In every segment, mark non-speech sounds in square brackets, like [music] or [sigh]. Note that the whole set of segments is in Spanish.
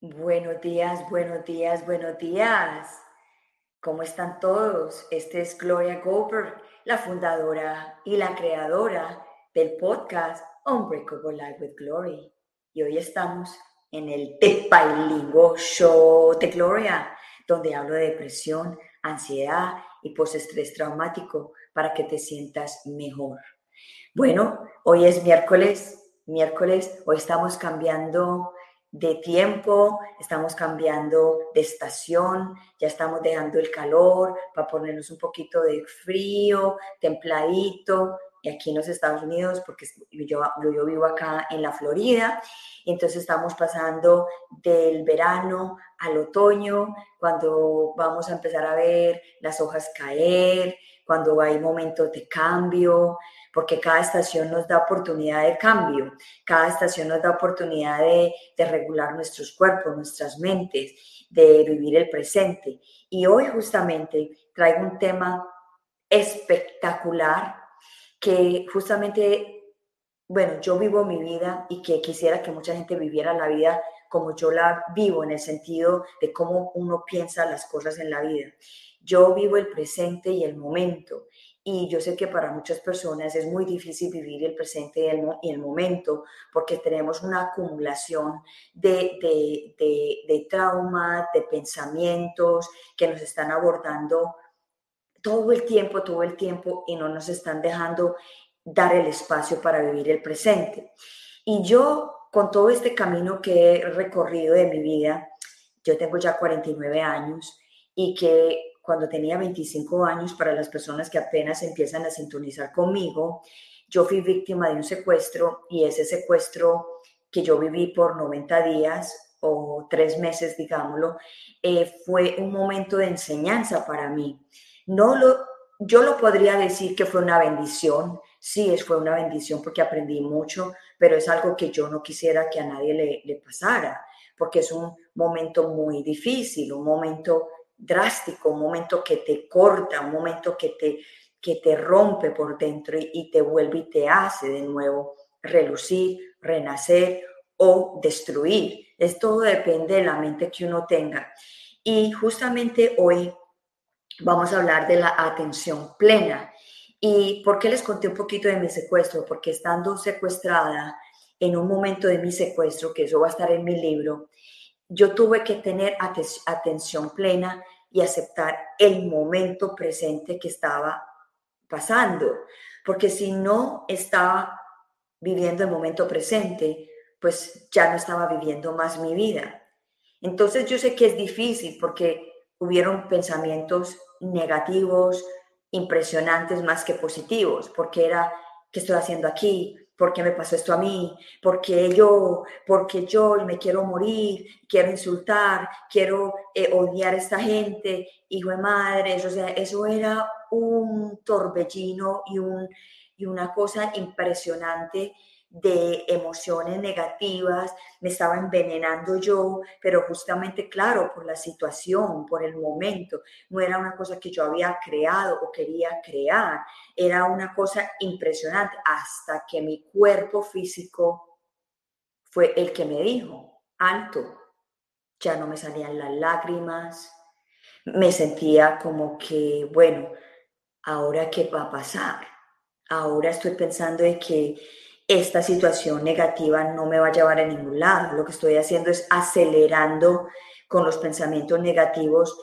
Buenos días, buenos días, buenos días. ¿Cómo están todos? Este es Gloria Goldberg, la fundadora y la creadora del podcast Unbreakable Life with Glory. Y hoy estamos en el The Show de Gloria, donde hablo de depresión, ansiedad y postestrés traumático para que te sientas mejor. Bueno, hoy es miércoles, miércoles, hoy estamos cambiando de tiempo, estamos cambiando de estación, ya estamos dejando el calor para ponernos un poquito de frío, templadito, aquí en los Estados Unidos, porque yo, vivo acá en la Florida, entonces estamos pasando del verano al otoño, cuando vamos a empezar a ver las hojas caer, cuando hay momentos de cambio, porque cada estación nos da oportunidad de cambio, cada estación nos da oportunidad de regular nuestros cuerpos, nuestras mentes, de vivir el presente. Y hoy justamente traigo un tema espectacular que justamente, bueno, yo vivo mi vida y que quisiera que mucha gente viviera la vida como yo la vivo en el sentido de cómo uno piensa las cosas en la vida. Yo vivo el presente y el momento y yo sé que para muchas personas es muy difícil vivir el presente y el, momento porque tenemos una acumulación de, de, de, de de pensamientos que nos están abordando todo el tiempo, todo el tiempo y no nos están dejando dar el espacio para vivir el presente. Y yo, con todo este camino que he recorrido de mi vida, yo tengo ya 49 años y que cuando tenía 25 años, para las personas que apenas empiezan a sintonizar conmigo, yo fui víctima de un secuestro y ese secuestro que yo viví por 90 días o tres meses, digámoslo, eh, fue un momento de enseñanza para mí no lo, yo lo podría decir que fue una bendición, sí, fue una bendición porque aprendí mucho, pero es algo que yo no quisiera que a nadie le, le pasara, porque es un momento muy difícil, un momento drástico, un momento que te corta, un momento que te, que te rompe por dentro y, y te vuelve y te hace de nuevo relucir, renacer o destruir. Es todo depende de la mente que uno tenga. Y justamente hoy vamos a hablar de la atención plena. ¿Y por qué les conté un poquito de mi secuestro? Porque estando secuestrada en un momento de mi secuestro, que eso va a estar en mi libro, yo tuve que tener atención plena y aceptar el momento presente que estaba pasando. Porque si no estaba viviendo el momento presente, pues ya no estaba viviendo más mi vida. Entonces yo sé que es difícil porque hubieron pensamientos negativos, impresionantes más que positivos, porque era, ¿qué estoy haciendo aquí? ¿Por qué me pasó esto a mí? ¿Por qué yo? Porque yo me quiero morir, quiero insultar, quiero eh, odiar a esta gente, hijo de madre, o sea, eso era un torbellino y, un, y una cosa impresionante de emociones negativas, me estaba envenenando yo, pero justamente, claro, por la situación, por el momento, no era una cosa que yo había creado o quería crear, era una cosa impresionante hasta que mi cuerpo físico fue el que me dijo, alto, ya no me salían las lágrimas, me sentía como que, bueno, ahora qué va a pasar, ahora estoy pensando de que esta situación negativa no me va a llevar a ningún lado. Lo que estoy haciendo es acelerando con los pensamientos negativos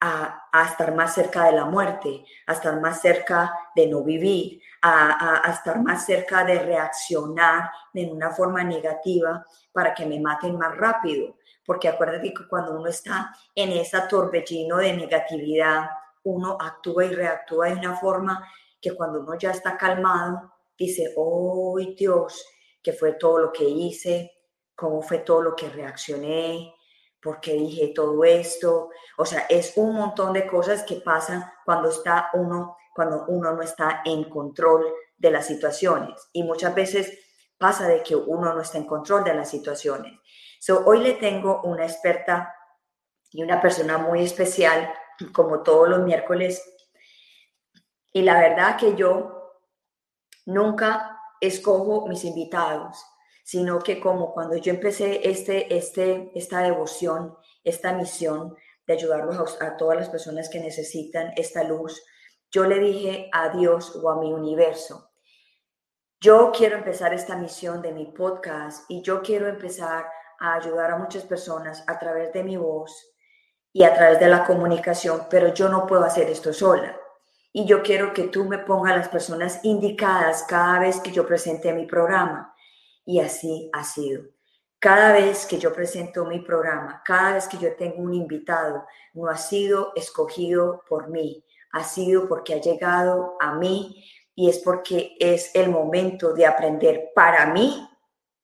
a, estar más cerca de la muerte, a estar más cerca de no vivir, a, estar más cerca de reaccionar en una forma negativa para que me maten más rápido. Porque acuérdate que cuando uno está en ese torbellino de negatividad, uno actúa y reactúa de una forma que cuando uno ya está calmado, dice, oh Dios, que fue todo lo que hice, cómo fue todo lo que reaccioné, por qué dije todo esto. O sea, es un montón de cosas que pasan cuando está uno, cuando uno no está en control de las situaciones. Y muchas veces pasa de que uno no está en control de las situaciones. So, hoy le tengo una experta y una persona muy especial, como todos los miércoles Y la verdad que yo nunca escojo mis invitados, sino que como cuando yo empecé este, este, esta devoción, esta misión de ayudarlos a, a todas las personas que necesitan esta luz, yo le dije a Dios o a mi universo, yo quiero empezar esta misión de mi podcast y yo quiero empezar a ayudar a muchas personas a través de mi voz y a través de la comunicación, pero yo no puedo hacer esto sola. Y yo quiero que tú me pongas las personas indicadas cada vez que yo presente mi programa. Y así ha sido. Cada vez que yo presento mi programa, cada vez que yo tengo un invitado, no ha sido escogido por mí, ha sido porque ha llegado a mí y es porque es el momento de aprender para mí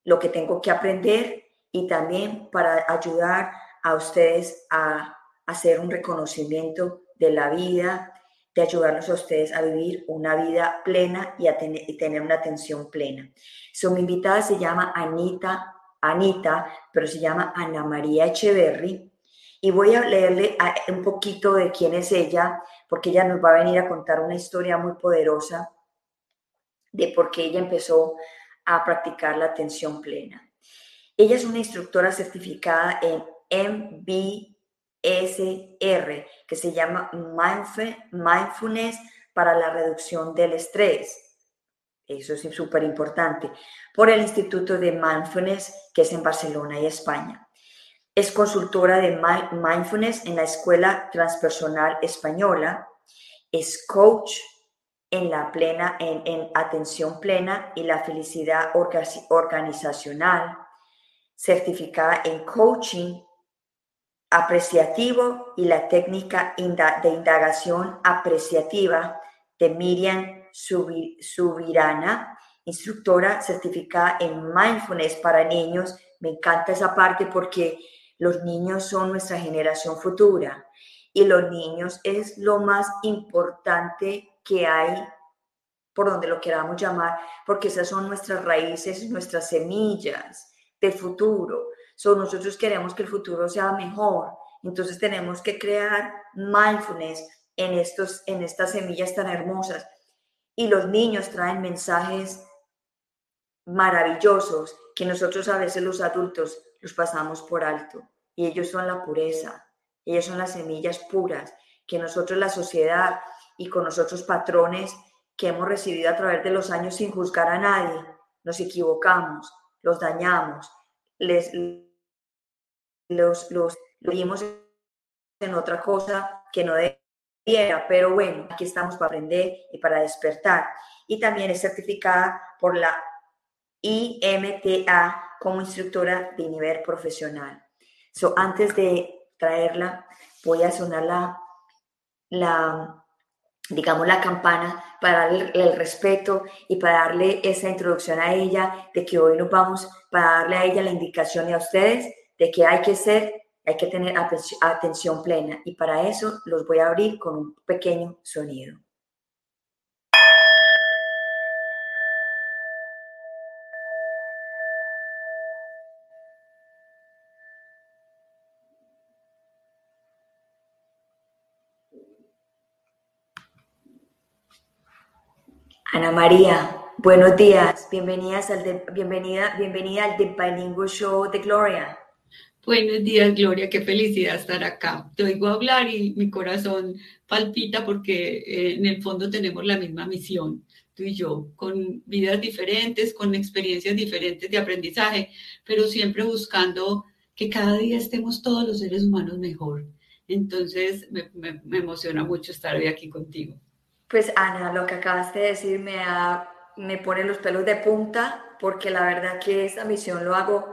lo que tengo que aprender y también para ayudar a ustedes a hacer un reconocimiento de la vida, de ayudarlos a ustedes a vivir una vida plena y a tener, una atención plena. So, mi invitada se llama Anita, Anita, pero se llama Ana María Echeverry. Y voy a leerle un poquito de quién es ella, porque ella nos va a venir a contar una historia muy poderosa de por qué ella empezó a practicar la atención plena. Ella es una instructora certificada en MBSR, que se llama Mindfulness para la reducción del estrés. Eso es súper importante. Por el Instituto de Mindfulness, que es en Barcelona y España. Es consultora de Mindfulness en la Escuela Transpersonal Española. Es coach en la plena, en, atención plena y la felicidad organizacional, certificada en coaching apreciativo y la técnica de indagación apreciativa de Miriam Subirana, instructora certificada en mindfulness para niños. Me encanta esa parte porque los niños son nuestra generación futura y los niños es lo más importante que hay, por donde lo queramos llamar, porque esas son nuestras raíces, nuestras semillas del futuro. So, nosotros queremos que el futuro sea mejor, entonces tenemos que crear mindfulness en, estos, en estas semillas tan hermosas. Y los niños traen mensajes maravillosos que nosotros a veces los adultos los pasamos por alto. Y ellos son la pureza, ellos son las semillas puras que nosotros la sociedad y con nosotros patrones que hemos recibido a través de los años sin juzgar a nadie. Nos equivocamos, los dañamos, les los, los, vimos en otra cosa que no debiera, pero bueno, aquí estamos para aprender y para despertar. Y también es certificada por la IMTA como instructora de nivel profesional. So, antes de traerla, voy a sonar la, la digamos, la campana para darle el respeto y para darle esa introducción a ella, de que hoy nos vamos para darle a ella la indicación y a ustedes de que hay que ser, hay que tener atención plena. Y para eso los voy a abrir con un pequeño sonido. Ana María, buenos días. Bienvenidas al de, bienvenida, bienvenida al The Bilingual Show de Gloria. Buenos días, Gloria. Qué felicidad estar acá. Te oigo hablar y mi corazón palpita porque eh, en el fondo tenemos la misma misión, tú y yo, con vidas diferentes, con experiencias diferentes de aprendizaje, pero siempre buscando que cada día estemos todos los seres humanos mejor. Entonces, me, emociona mucho estar hoy aquí contigo. Pues Ana, lo que acabas de decir me, me pone los pelos de punta porque la verdad que esta misión lo hago,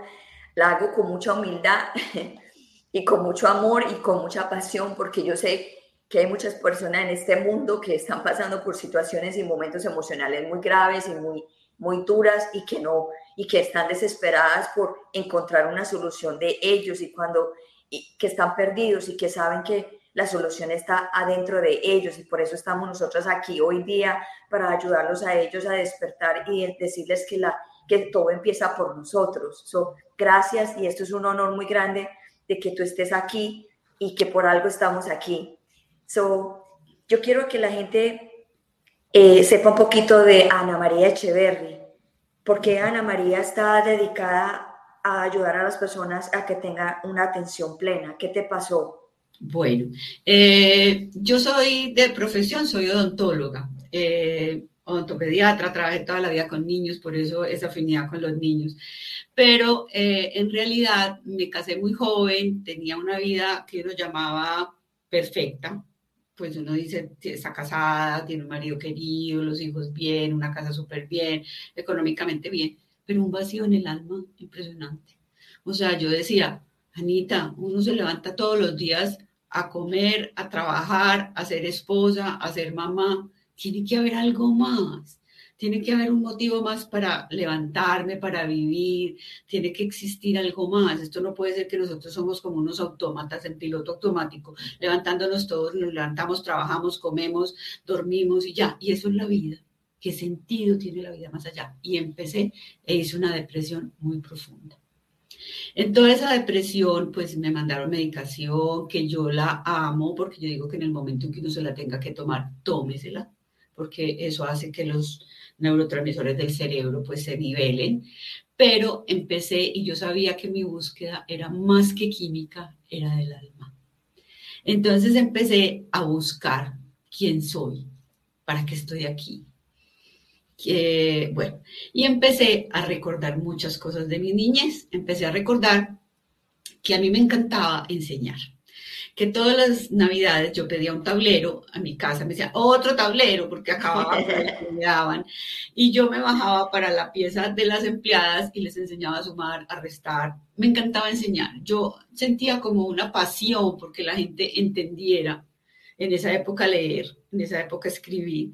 la hago con mucha humildad [laughs] y con mucho amor y con mucha pasión porque yo sé que hay muchas personas en este mundo que están pasando por situaciones y momentos emocionales muy graves y muy, muy duras y que no y que están desesperadas por encontrar una solución de ellos y cuando y que están perdidos y que saben que la solución está adentro de ellos. Y por eso estamos nosotros aquí hoy día para ayudarlos a ellos a despertar y decirles que, la, que todo empieza por nosotros. So, gracias y esto es un honor muy grande de que tú estés aquí y que por algo estamos aquí. So, yo quiero que la gente eh, sepa un poquito de Ana María Echeverry, porque Ana María está dedicada a ayudar a las personas a que tengan una atención plena. ¿Qué te pasó? Bueno, eh, yo soy de profesión, soy odontóloga, eh, odontopediatra, trabajé toda la vida con niños, por eso esa afinidad con los niños. Pero eh, en realidad me casé muy joven, tenía una vida que uno llamaba perfecta, pues uno dice, está casada, tiene un marido querido, los hijos bien, una casa súper bien, económicamente bien, pero un vacío en el alma impresionante. O sea, yo decía, Anita, uno se levanta todos los días a comer, a trabajar, a ser esposa, a ser mamá. Tiene que haber algo más. Tiene que haber un motivo más para levantarme, para vivir. Tiene que existir algo más. Esto no puede ser que nosotros somos como unos autómatas en piloto automático, levantándonos todos, nos levantamos, trabajamos, comemos, dormimos y ya. Y eso es la vida. ¿Qué sentido tiene la vida más allá? Y empecé e hice una depresión muy profunda. En toda esa depresión, pues me mandaron medicación, que yo la amo, porque yo digo que en el momento en que uno se la tenga que tomar, tómesela, porque eso hace que los neurotransmisores del cerebro pues se nivelen. Pero empecé y yo sabía que mi búsqueda era más que química, era del alma. Entonces empecé a buscar quién soy, para qué estoy aquí, bueno, y empecé a recordar muchas cosas de mi niñez. Empecé a recordar que a mí me encantaba enseñar. Que todas las navidades yo pedía un tablero a mi casa, me decía otro tablero porque acababa [laughs] me daban. Y yo me bajaba para la pieza de las empleadas y les enseñaba a sumar, a restar. Me encantaba enseñar. Yo sentía como una pasión porque la gente entendiera en esa época leer, en esa época escribir.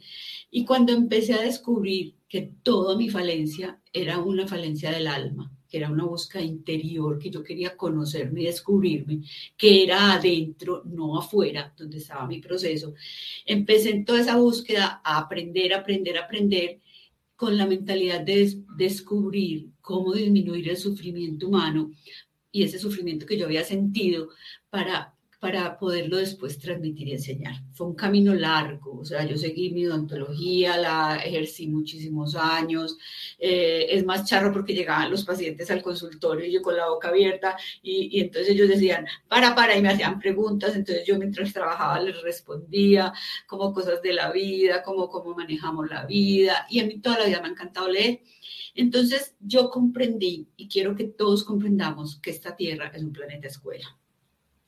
Y cuando empecé a descubrir que toda mi falencia era una falencia del alma, que era una búsqueda interior, que yo quería conocerme y descubrirme, que era adentro, no afuera, donde estaba mi proceso, empecé en toda esa búsqueda a aprender, aprender, aprender con la mentalidad de descubrir cómo disminuir el sufrimiento humano y ese sufrimiento que yo había sentido para para poderlo después transmitir y enseñar. Fue un camino largo, o sea, yo seguí mi odontología, la ejercí muchísimos años, eh, es más charro porque llegaban los pacientes al consultorio y yo con la boca abierta y, y, entonces ellos decían, para, para, y me hacían preguntas, entonces yo mientras trabajaba les respondía como cosas de la vida, como cómo manejamos la vida y a mí toda la vida me ha encantado leer. Entonces yo comprendí y quiero que todos comprendamos que esta Tierra es un planeta escuela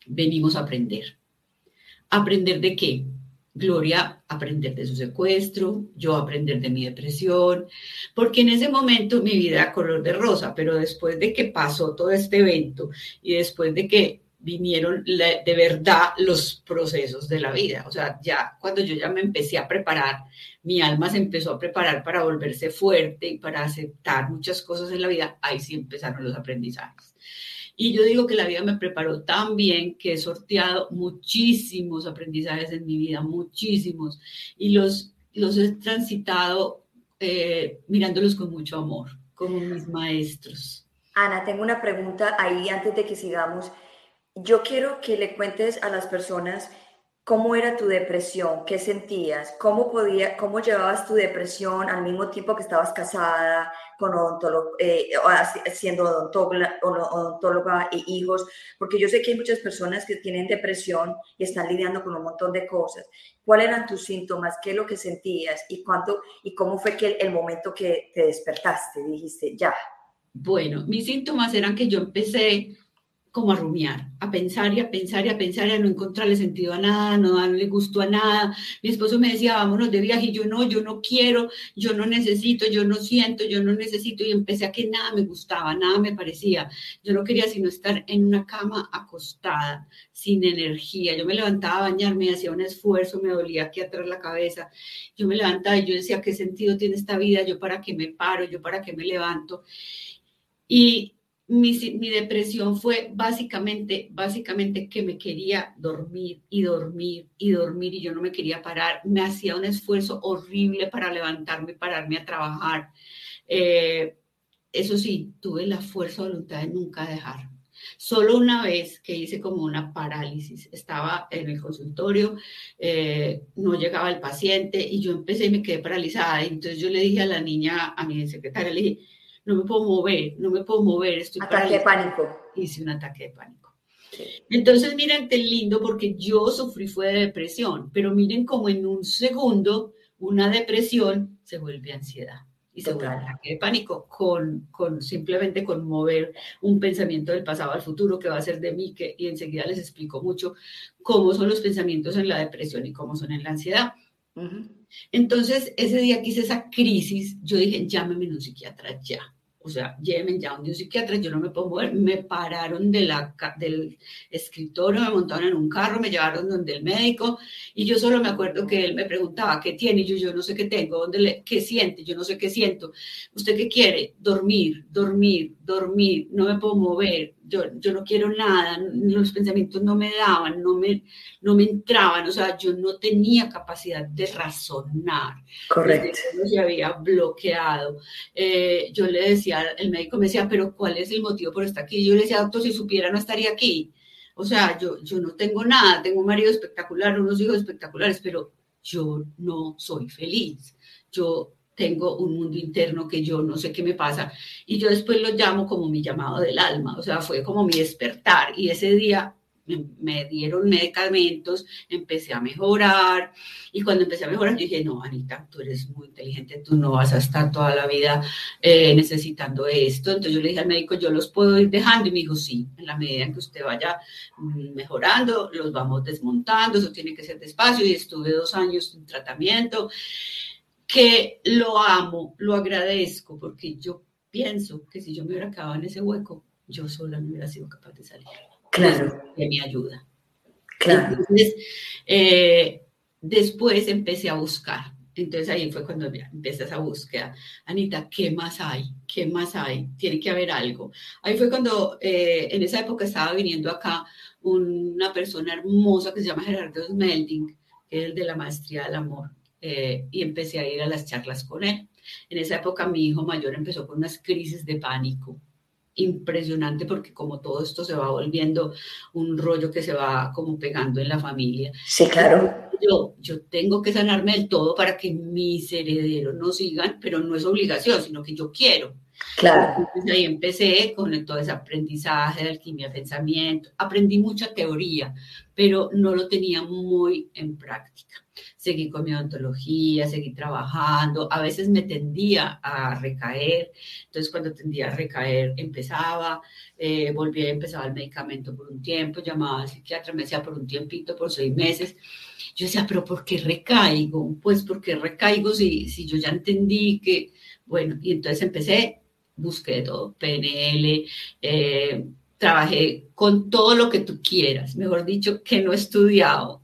venimos a aprender. ¿Aprender de qué? Gloria, aprender de su secuestro, yo aprender de mi depresión, porque en ese momento mi vida era color de rosa, pero después de que pasó todo este evento y después de que vinieron de verdad los procesos de la vida, o sea, ya cuando yo ya me empecé a preparar, mi alma se empezó a preparar para volverse fuerte y para aceptar muchas cosas en la vida, ahí sí empezaron los aprendizajes. Y yo digo que la vida me preparó tan bien que he sorteado muchísimos aprendizajes en mi vida, muchísimos, y los, los he transitado eh, mirándolos con mucho amor, como mis maestros. Ana, tengo una pregunta ahí antes de que sigamos. Yo quiero que le cuentes a las personas ¿Cómo era tu depresión? ¿Qué sentías? ¿Cómo, podía, ¿Cómo llevabas tu depresión al mismo tiempo que estabas casada, con eh, siendo odontóloga, odontóloga e hijos? Porque yo sé que hay muchas personas que tienen depresión y están lidiando con un montón de cosas. ¿Cuáles eran tus síntomas? ¿Qué es lo que sentías? ¿Y, cuánto, y cómo fue que el, momento que te despertaste? Dijiste, ya. Bueno, mis síntomas eran que yo empecé como a rumiar, a pensar y a pensar y a pensar y a no encontrarle sentido a nada, no darle gusto a nada. Mi esposo me decía, vámonos de viaje, yo no, yo no quiero, yo no necesito, yo no siento, yo no necesito, y empecé a que nada me gustaba, nada me parecía. Yo no quería sino estar en una cama acostada, sin energía. Yo me levantaba a bañarme, hacía un esfuerzo, me dolía aquí atrás la cabeza. Yo me levantaba y yo decía, ¿qué sentido tiene esta vida? ¿Yo para qué me paro? ¿Yo para qué me levanto? Y mi, depresión fue básicamente, básicamente que me quería dormir y dormir y dormir y yo no me quería parar. Me hacía un esfuerzo horrible para levantarme y pararme a trabajar. Eh, eso sí, tuve la fuerza de voluntad de nunca dejar. Solo una vez que hice como una parálisis, estaba en el consultorio, eh, no llegaba el paciente y yo empecé y me quedé paralizada. Entonces yo le dije a la niña, a mi secretaria, le dije, no me puedo mover, no me puedo mover, estoy Ataque de pánico. Hice un ataque de pánico. Entonces miren qué lindo porque yo sufrí fue de depresión, pero miren como en un segundo una depresión se vuelve ansiedad y se vuelve ataque de pánico con, con, simplemente con mover un pensamiento del pasado al futuro que va a ser de mí, que, y enseguida les explico mucho cómo son los pensamientos en la depresión y cómo son en la ansiedad. Entonces, ese día que hice esa crisis, yo dije, llámeme un psiquiatra ya o sea, llévenme ya un psiquiatra, yo no me puedo mover, me pararon de la, del escritorio, me montaron en un carro, me llevaron donde el médico y yo solo me acuerdo que él me preguntaba, ¿qué tiene? Y yo, yo no sé qué tengo, ¿dónde le, ¿qué siente? Yo no sé qué siento. ¿Usted qué quiere? Dormir, dormir, dormir, no me puedo mover, yo, yo no quiero nada, los pensamientos no me daban, no me, no me entraban, o sea, yo no tenía capacidad de razonar. Correcto. Se había bloqueado. Eh, yo le decía, el médico me decía, pero ¿cuál es el motivo por estar aquí? Yo le decía, doctor, si supiera no estaría aquí. O sea, yo, yo no tengo nada, tengo un marido espectacular, unos hijos espectaculares, pero yo no soy feliz. Yo tengo un mundo interno que yo no sé qué me pasa y yo después lo llamo como mi llamado del alma, o sea, fue como mi despertar y ese día me, dieron medicamentos, empecé a mejorar y cuando empecé a mejorar yo dije, no, Anita, tú eres muy inteligente, tú no vas a estar toda la vida eh, necesitando esto. Entonces yo le dije al médico, yo los puedo ir dejando y me dijo, sí, en la medida en que usted vaya mm, mejorando, los vamos desmontando, eso tiene que ser despacio y estuve dos años en tratamiento que lo amo, lo agradezco, porque yo pienso que si yo me hubiera quedado en ese hueco, yo sola no hubiera sido capaz de salir. Claro. De mi ayuda. Claro. Entonces, eh, después empecé a buscar. Entonces ahí fue cuando empieza esa búsqueda. Anita, ¿qué más hay? ¿Qué más hay? Tiene que haber algo. Ahí fue cuando eh, en esa época estaba viniendo acá una persona hermosa que se llama Gerardo Smelding, que es el de la maestría del amor. Eh, y empecé a ir a las charlas con él. En esa época mi hijo mayor empezó con unas crisis de pánico impresionante porque como todo esto se va volviendo un rollo que se va como pegando en la familia. Sí, claro. Yo, yo tengo que sanarme del todo para que mis herederos no sigan, pero no es obligación, sino que yo quiero. Claro. Entonces ahí empecé con todo ese aprendizaje de alquimia pensamiento. Aprendí mucha teoría, pero no lo tenía muy en práctica seguí con mi odontología, seguí trabajando, a veces me tendía a recaer, entonces cuando tendía a recaer empezaba, eh, volvía, empezaba el medicamento por un tiempo, llamaba al psiquiatra, me decía por un tiempito, por seis meses, yo decía, pero ¿por qué recaigo? Pues porque recaigo si, si yo ya entendí que, bueno, y entonces empecé, busqué todo, PNL, eh, trabajé con todo lo que tú quieras, mejor dicho, que no he estudiado,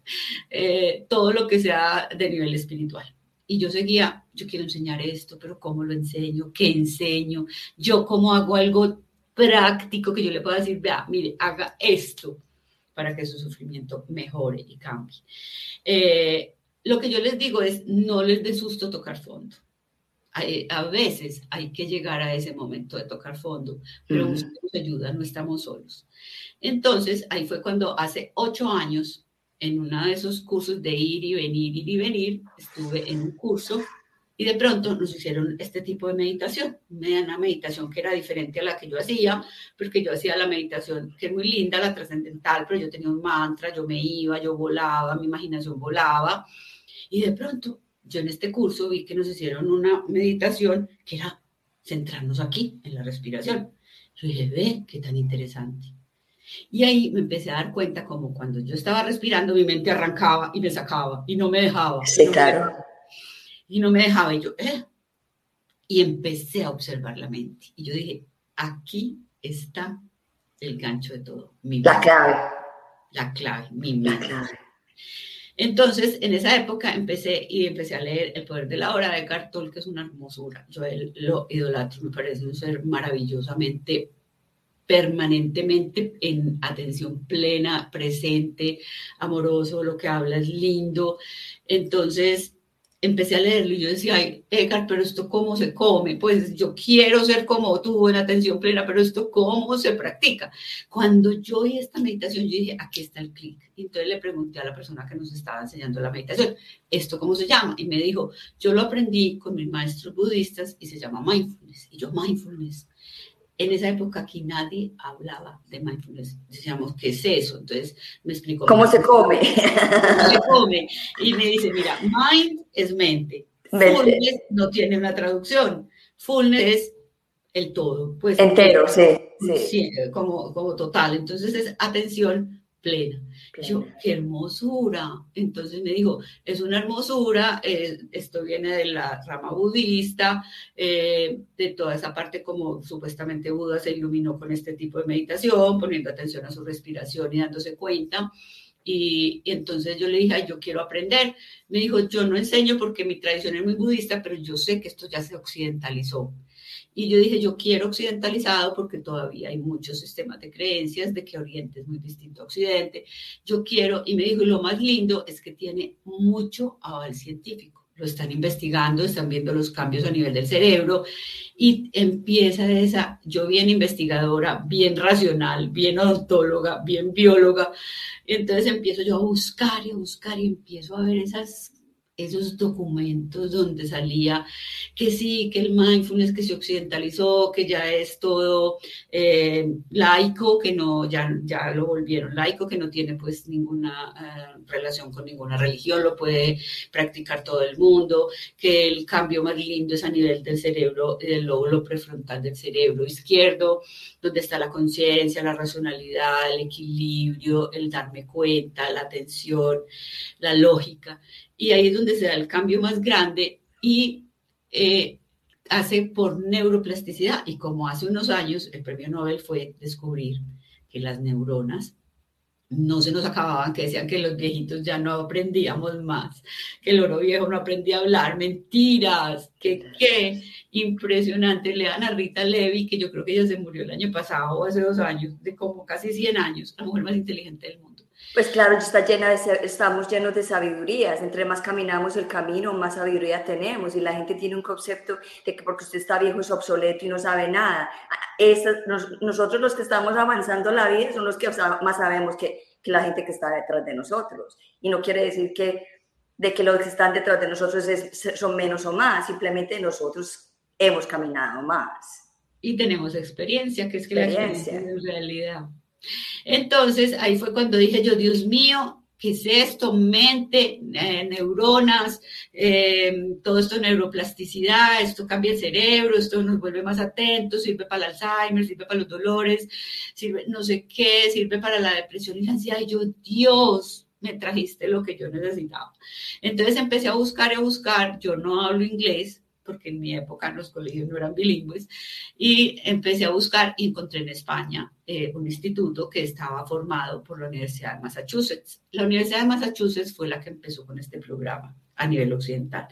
eh, todo lo que sea de nivel espiritual. Y yo seguía, yo quiero enseñar esto, pero ¿cómo lo enseño? ¿Qué enseño? Yo cómo hago algo práctico que yo le pueda decir, vea, mire, haga esto para que su sufrimiento mejore y cambie. Eh, lo que yo les digo es, no les dé susto tocar fondo a veces hay que llegar a ese momento de tocar fondo, pero uh nos ayuda, no estamos solos. Entonces, ahí fue cuando hace ocho años, en uno de esos cursos de ir y venir, ir y venir, estuve en un curso y de pronto nos hicieron este tipo de meditación, una meditación que era diferente a la que yo hacía, porque yo hacía la meditación que es muy linda, la trascendental, pero yo tenía un mantra, yo me iba, yo volaba, mi imaginación volaba, y de pronto yo en este curso vi que nos hicieron una meditación que era centrarnos aquí, en la respiración. Yo dije, ve, qué tan interesante. Y ahí me empecé a dar cuenta como cuando yo estaba respirando, mi mente arrancaba y me sacaba y no me dejaba. Sí, claro. y no me dejaba. Y yo, ¿eh? Y empecé a observar la mente. Y yo dije, aquí está el gancho de todo. Mi la clave. La clave, mi mente. La clave. Entonces, en esa época empecé y empecé a leer El poder de la hora de Cartol, que es una hermosura. Yo él lo idolatro, me parece un ser maravillosamente, permanentemente en atención plena, presente, amoroso, lo que habla es lindo. Entonces, empecé a leerlo y yo decía, ay, Edgar, pero esto cómo se come, pues yo quiero ser como tú en atención plena, pero esto cómo se practica. Cuando yo oí esta meditación, yo dije, aquí está el clic. Entonces le pregunté a la persona que nos estaba enseñando la meditación, ¿esto cómo se llama? Y me dijo, yo lo aprendí con mis maestros budistas y se llama mindfulness. Y yo, mindfulness en esa época aquí nadie hablaba de mindfulness. Decíamos, ¿qué es eso? Entonces me explicó. ¿Cómo se come? ¿Cómo se [laughs] come? Y me dice, mira, mind es mente. Fullness no tiene una traducción. Fullness es el todo. Pues, Entero, sí, sí. como, como total. Entonces es atención plena. Yo, qué hermosura. Entonces me dijo, es una hermosura, eh, esto viene de la rama budista, eh, de toda esa parte como supuestamente Buda se iluminó con este tipo de meditación, poniendo atención a su respiración y dándose cuenta. Y, y, entonces yo le dije, yo quiero aprender. Me dijo, yo no enseño porque mi tradición es muy budista, pero yo sé que esto ya se occidentalizó. Y yo dije, yo quiero occidentalizado porque todavía hay muchos sistemas de creencias de que Oriente es muy distinto a Occidente. Yo quiero, y me dijo, y lo más lindo es que tiene mucho aval científico. Lo están investigando, están viendo los cambios a nivel del cerebro y empieza esa, yo bien investigadora, bien racional, bien odontóloga, bien bióloga, entonces empiezo yo a buscar y a buscar y empiezo a ver esas esos documentos donde salía que sí, que el mindfulness que se occidentalizó, que ya es todo eh, laico, que no, ya, ya lo volvieron laico, que no tiene pues ninguna eh, relación con ninguna religión, lo puede practicar todo el mundo, que el cambio más lindo es a nivel del cerebro, del lóbulo prefrontal del cerebro izquierdo, donde está la conciencia, la racionalidad, el equilibrio, el darme cuenta, la atención, la lógica y ahí es donde se da el cambio más grande y eh, hace por neuroplasticidad. Y como hace unos años el premio Nobel fue descubrir que las neuronas no se nos acababan, que decían que los viejitos ya no aprendíamos más, que el oro viejo no aprendía a hablar, mentiras, que qué impresionante. Le dan a Rita Levy, que yo creo que ella se murió el año pasado o hace dos años, de como casi 100 años, la mujer más inteligente del mundo. Pues claro, está llena de, estamos llenos de sabidurías. Entre más caminamos el camino, más sabiduría tenemos. Y la gente tiene un concepto de que porque usted está viejo es obsoleto y no sabe nada. nosotros los que estamos avanzando la vida son los que más sabemos que, que, la gente que está detrás de nosotros. Y no quiere decir que de que los que están detrás de nosotros son menos o más. Simplemente nosotros hemos caminado más. Y tenemos experiencia, que es que la experiencia es realidad. Entonces, ahí fue cuando dije yo, Dios mío, ¿qué es esto? Mente, eh, neuronas, eh, todo esto neuroplasticidad, esto cambia el cerebro, esto nos vuelve más atentos, sirve para el Alzheimer, sirve para los dolores, sirve no sé qué, sirve para la depresión y la ansiedad. Yo, Dios, me trajiste lo que yo necesitaba. Entonces empecé a buscar y a buscar, yo no hablo inglés, porque en mi época los colegios no eran bilingües, y empecé a buscar y encontré en España eh, un instituto que estaba formado por la Universidad de Massachusetts. La Universidad de Massachusetts fue la que empezó con este programa a nivel occidental.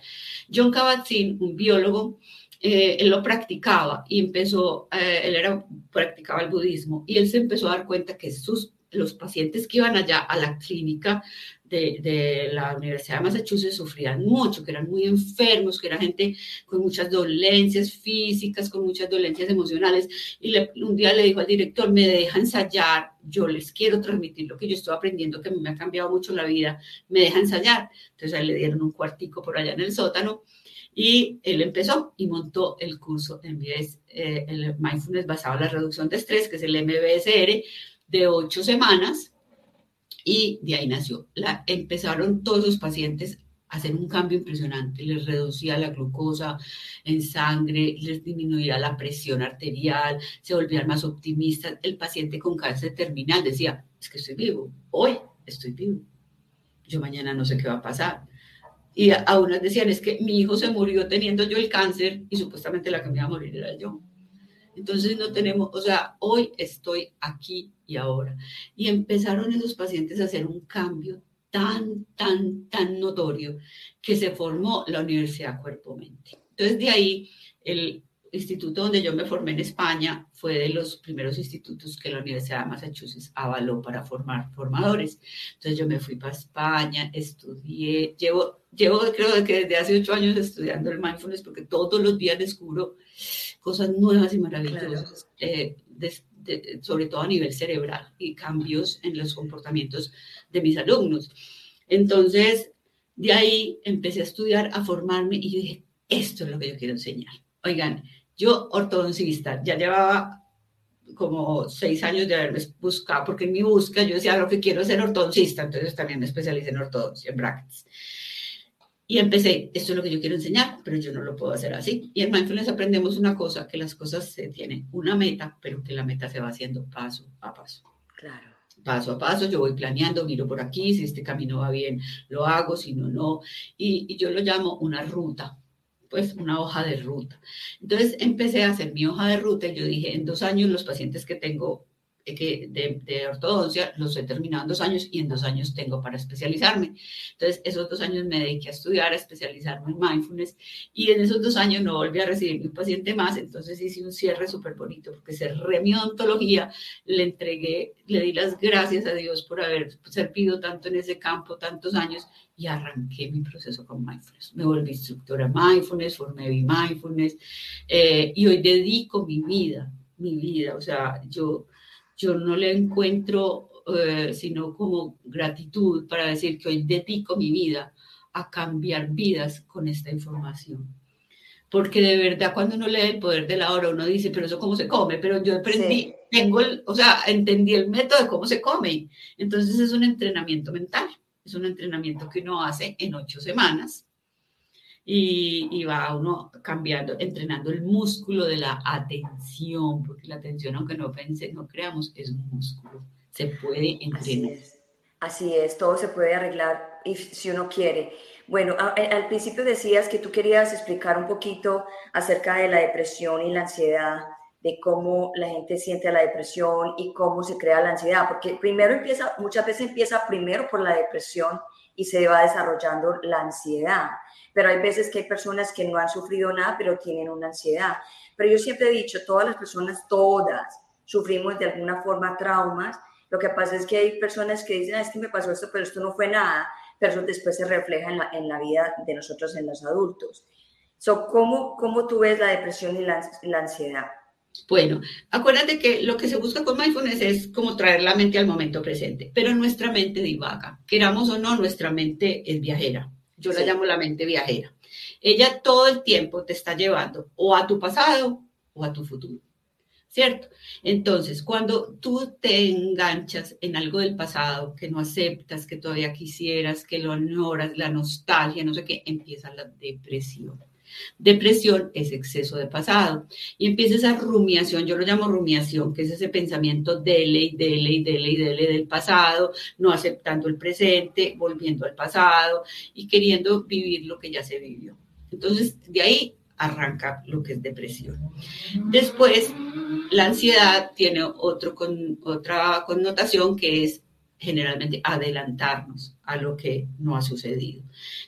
John Kabat-Zinn, un biólogo, eh, él lo practicaba y empezó, eh, él era, practicaba el budismo y él se empezó a dar cuenta que sus los pacientes que iban allá a la clínica de, la Universidad de Massachusetts sufrían mucho, que eran muy enfermos, que era gente con muchas dolencias físicas, con muchas dolencias emocionales. Y un día le dijo al director, me deja ensayar, yo les quiero transmitir lo que yo estoy aprendiendo, que me ha cambiado mucho la vida, me deja ensayar. Entonces a le dieron un cuartico por allá en el sótano. Y él empezó y montó el curso en eh, el Mindfulness basado en la reducción de estrés, que es el MBSR, de ocho semanas y de ahí nació. La, empezaron todos los pacientes a hacer un cambio impresionante, les reducía la glucosa en sangre, les disminuía la presión arterial, se volvían más optimistas. El paciente con cáncer terminal decía, es que estoy vivo, hoy estoy vivo, yo mañana no sé qué va a pasar. Y a unas decían, es que mi hijo se murió teniendo yo el cáncer y supuestamente la que me iba a morir era yo. Entonces no tenemos, o sea, hoy estoy aquí y ahora. Y empezaron esos pacientes a hacer un cambio tan, tan, tan notorio que se formó la Universidad Cuerpo-Mente. Entonces de ahí el, instituto donde yo me formé en España fue de los primeros institutos que la Universidad de Massachusetts avaló para formar formadores. Entonces yo me fui para España, estudié, llevo, llevo creo que desde hace ocho años estudiando el mindfulness porque todos los días descubro cosas nuevas y maravillosas, eh, sobre todo a nivel cerebral y cambios en los comportamientos de mis alumnos. Entonces, de ahí empecé a estudiar, a formarme y yo dije, esto es lo que yo quiero enseñar. Oigan, yo ortodoncista, ya llevaba como seis años de haberme buscado, porque en mi búsqueda yo decía, lo que quiero es ser ortodoncista, entonces también me especialicé en ortodoncia, en brackets. Y empecé, esto es lo que yo quiero enseñar, pero yo no lo puedo hacer así. Y en Mindfulness aprendemos una cosa, que las cosas se tienen una meta, pero que la meta se va haciendo paso a paso. Claro. Paso a paso, yo voy planeando, miro por aquí, si este camino va bien, lo hago, si no, no. Y, y yo lo llamo una ruta, pues una hoja de ruta. Entonces empecé a hacer mi hoja de ruta y yo dije, en dos años los pacientes que tengo que de, de, ortodoncia los he terminado en dos años y en dos años tengo para especializarme. Entonces, esos dos años me dediqué a estudiar, a especializarme en mindfulness y en esos dos años no volví a recibir un paciente más, entonces hice un cierre súper bonito porque cerré mi le entregué, le di las gracias a Dios por haber servido tanto en ese campo tantos años y arranqué mi proceso con mindfulness. Me volví instructora mindfulness, formé mi mindfulness eh, y hoy dedico mi vida, mi vida, o sea, yo yo no le encuentro eh, sino como gratitud para decir que hoy dedico mi vida a cambiar vidas con esta información. Porque de verdad cuando uno lee el poder de la hora, uno dice, pero eso cómo se come, pero yo aprendí, tengo el, o sea, entendí el método de cómo se come. Entonces es un entrenamiento mental, es un entrenamiento que uno hace en ocho semanas y, va uno cambiando, entrenando el músculo de la atención, porque la atención, aunque no pense, no creamos, es un músculo. Se puede entrenar. Así es, Así es todo se puede arreglar si uno quiere. Bueno, al principio decías que tú querías explicar un poquito acerca de la depresión y la ansiedad, de cómo la gente siente la depresión y cómo se crea la ansiedad, porque primero empieza, muchas veces empieza primero por la depresión y se va desarrollando la ansiedad pero hay veces que hay personas que no han sufrido nada, pero tienen una ansiedad. Pero yo siempre he dicho, todas las personas, todas, sufrimos de alguna forma traumas. Lo que pasa es que hay personas que dicen, ah, es que me pasó esto, pero esto no fue nada, pero después se refleja en la, en la vida de nosotros, en los adultos. So, ¿cómo, ¿Cómo tú ves la depresión y la ansiedad? Bueno, acuérdate que lo que se busca con mindfulness es como traer la mente al momento presente, pero nuestra mente divaga. Queramos o no, nuestra mente es viajera. Yo la llamo la mente viajera. Ella todo el tiempo te está llevando o a tu pasado o a tu futuro. ¿Cierto? Entonces, cuando tú te enganchas en algo del pasado que no aceptas, que todavía quisieras, que lo ignoras, la nostalgia, no sé qué, empieza la depresión. Depresión es exceso de pasado. Y empieza esa rumiación, yo lo llamo rumiación, que es ese pensamiento dele y dele y dele y dele del pasado, no aceptando el presente, volviendo al pasado y queriendo vivir lo que ya se vivió. Entonces, de ahí arranca lo que es depresión. Después, la ansiedad tiene otro con, otra connotación que es generalmente adelantarnos a lo que no ha sucedido.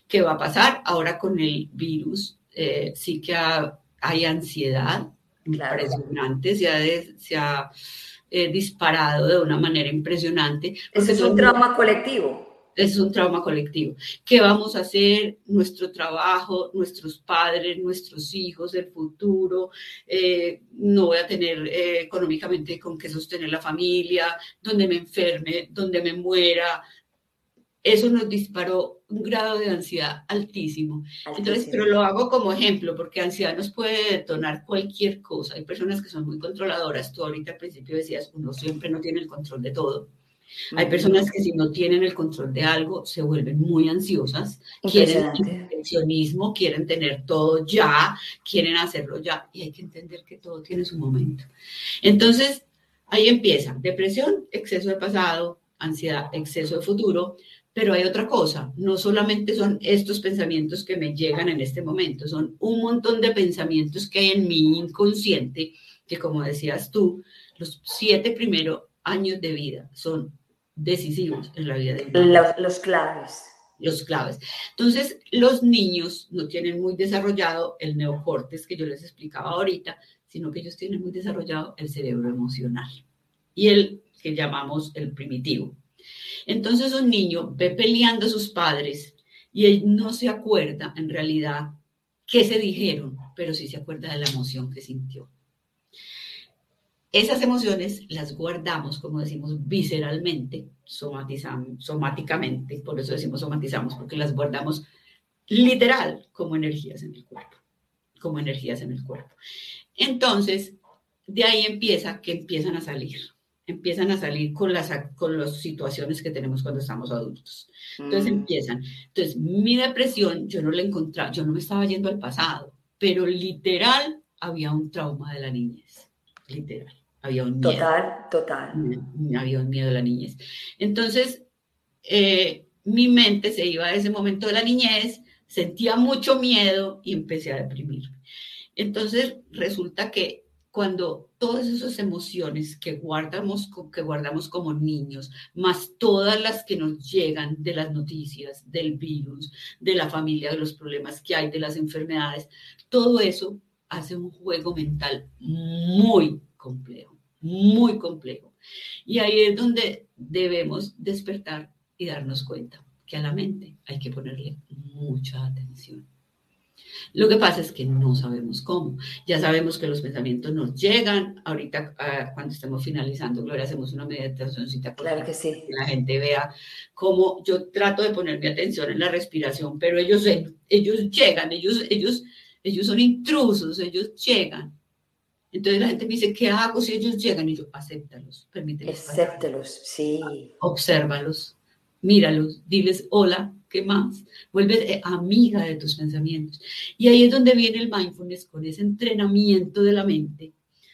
¿Qué va a pasar ahora con el virus? Eh, sí que hay ansiedad impresionante, se ha, eh, disparado de una manera impresionante. Ese es un trauma colectivo. Es un trauma colectivo. ¿Qué vamos a hacer? Nuestro trabajo, nuestros padres, nuestros hijos, el futuro. Eh, no voy a tener económicamente con qué sostener la familia, donde me enferme, donde me muera, eso nos disparó un grado de ansiedad altísimo. Entonces, pero lo hago como ejemplo, porque ansiedad nos puede detonar cualquier cosa. Hay personas que son muy controladoras. Tú ahorita al principio decías, uno siempre no tiene el control de todo. Hay personas que si no tienen el control de algo se vuelven muy ansiosas, quieren perfeccionismo, quieren tener todo ya, quieren hacerlo ya y hay que entender que todo tiene su momento. Entonces, ahí empieza depresión, exceso de pasado, ansiedad, exceso de futuro, pero hay otra cosa, no solamente son estos pensamientos que me llegan en este momento, son un montón de pensamientos que hay en mi inconsciente, que como decías tú, los siete primeros años de vida son decisivos en la vida de los, los claves. los claves. Entonces, los niños no tienen muy desarrollado el neocortes que yo les explicaba ahorita, sino que ellos tienen muy desarrollado el cerebro emocional y el que llamamos el primitivo. Entonces, un niño ve peleando a sus padres y él no se acuerda en realidad qué se dijeron, pero sí se acuerda de la emoción que sintió. Esas emociones las guardamos, como decimos, visceralmente, somáticamente, por eso decimos somatizamos, porque las guardamos literal como energías en el cuerpo, como energías en el cuerpo. Entonces, de ahí empieza que empiezan a salir, empiezan a salir con las, con las situaciones que tenemos cuando estamos adultos. Entonces mm. empiezan. Entonces, mi depresión, yo no la encontraba, yo no me estaba yendo al pasado, pero literal había un trauma de la niñez, literal. Había un miedo. Total, total. Había un miedo de la niñez. Entonces, eh, mi mente se iba a ese momento de la niñez, sentía mucho miedo y empecé a deprimirme. Entonces, resulta que cuando todas esas emociones que guardamos, que guardamos como niños, más todas las que nos llegan de las noticias, del virus, de la familia, de los problemas que hay, de las enfermedades, todo eso hace un juego mental muy complejo, muy complejo. Y ahí es donde debemos despertar y darnos cuenta que a la mente hay que ponerle mucha atención. Lo que pasa es que no sabemos cómo. Ya sabemos que los pensamientos nos llegan. Ahorita, ah, cuando estemos finalizando, Gloria, hacemos una meditación claro que, sí. que la gente vea cómo yo trato de poner mi atención en la respiración, pero ellos, ellos llegan, ellos, ellos, ellos son intrusos, ellos llegan. Entonces la gente me dice, ¿qué hago si ellos llegan? Y yo, acéptalos, permíteles. Acéptalos, sí. Obsérvalos, míralos, diles hola, ¿qué más? Vuelve eh, amiga de tus pensamientos. Y ahí es donde viene el mindfulness con ese entrenamiento de la mente.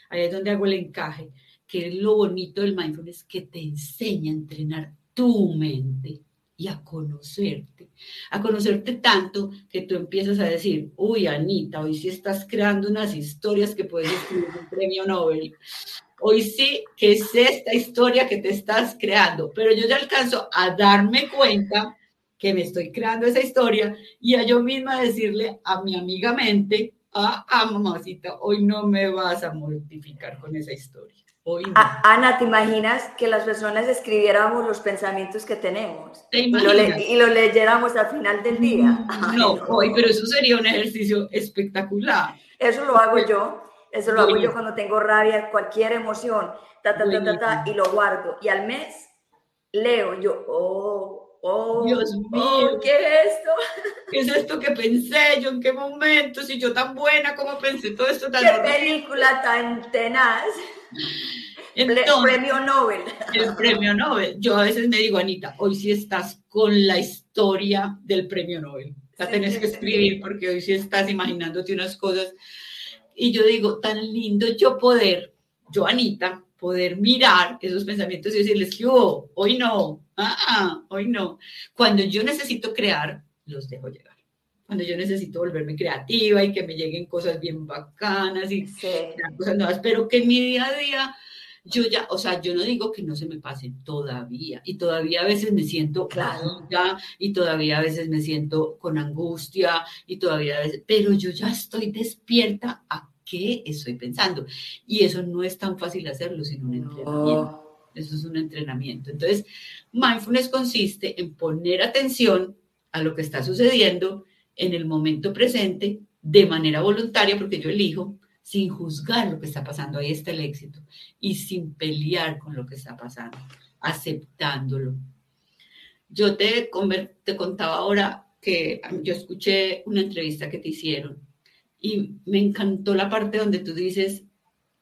Ahí es donde hago el encaje, que es lo bonito del mindfulness, que te enseña a entrenar tu mente y a conocerte, a conocerte tanto que tú empiezas a decir, uy, Anita, hoy sí estás creando unas historias que puedes escribir un premio Nobel. Hoy sí, que es esta historia que te estás creando? Pero yo ya alcanzo a darme cuenta que me estoy creando esa historia y a yo misma decirle a mi amiga mente, ah, ah, mamacita, hoy no me vas a mortificar con esa historia. Ana, ¿te imaginas que las personas escribiéramos los pensamientos que tenemos? y, lo leyéramos al final del día? Mm, [laughs] no, hoy, pero eso sería un ejercicio espectacular. Eso lo hago yo. Eso lo hago yo cuando tengo rabia, cualquier emoción, ta, ta, ta, ta, ta, y lo guardo. Y al mes leo, yo, oh, oh, Dios oh, mío, ¿qué es esto? [laughs] ¿Qué es esto que pensé yo? ¿En qué momento? Si yo tan buena, como pensé todo esto tan ¿Qué película tan tenaz? [laughs] el premio Nobel. El premio Nobel. Yo a veces me digo, Anita, hoy sí estás con la historia del premio Nobel. La tenés que escribir porque hoy sí estás imaginándote unas cosas. Y yo digo, tan lindo yo poder, yo Anita, poder mirar esos pensamientos y decirles que oh, hoy no, ah, hoy no. Cuando yo necesito crear, los dejo llegar. Cuando yo necesito volverme creativa y que me lleguen cosas bien bacanas y cosas nuevas, pero que en mi día a día yo ya, o sea, yo no digo que no se me pase todavía. Y todavía a veces me siento claro. y todavía a veces me siento con angustia y todavía a veces, pero yo ya estoy despierta a qué estoy pensando. Y eso no es tan fácil hacerlo sin un entrenamiento. Eso es un entrenamiento. Entonces, mindfulness consiste en poner atención a lo que está sucediendo en el momento presente de manera voluntaria, porque yo elijo, sin juzgar lo que está pasando, ahí está el éxito, y sin pelear con lo que está pasando, aceptándolo. Yo te, te contaba ahora que yo escuché una entrevista que te hicieron y me encantó la parte donde tú dices,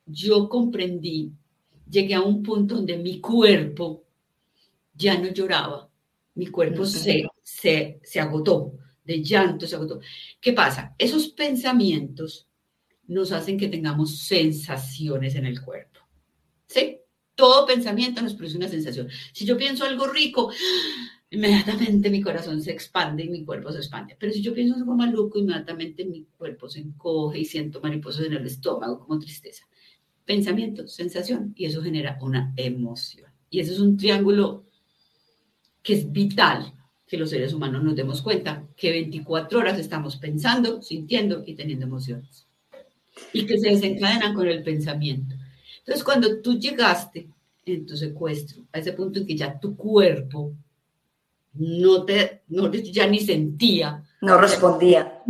yo comprendí, llegué a un punto donde mi cuerpo ya no lloraba, mi cuerpo se, se, se agotó, de llanto, se agotó. ¿Qué pasa? Esos pensamientos nos hacen que tengamos sensaciones en el cuerpo. ¿Sí? Todo pensamiento nos produce una sensación. Si yo pienso algo rico, inmediatamente mi corazón se expande y mi cuerpo se expande. Pero si yo pienso algo maluco, inmediatamente mi cuerpo se encoge y siento mariposas en el estómago como tristeza. Pensamiento, sensación, y eso genera una emoción. Y eso es un triángulo que es vital que los seres humanos nos demos cuenta que 24 horas estamos pensando, sintiendo y teniendo emociones. Y que se desencadenan con el pensamiento. Entonces, cuando tú llegaste en tu secuestro, a ese punto en que ya tu cuerpo no te, no, ya ni sentía. No respondía.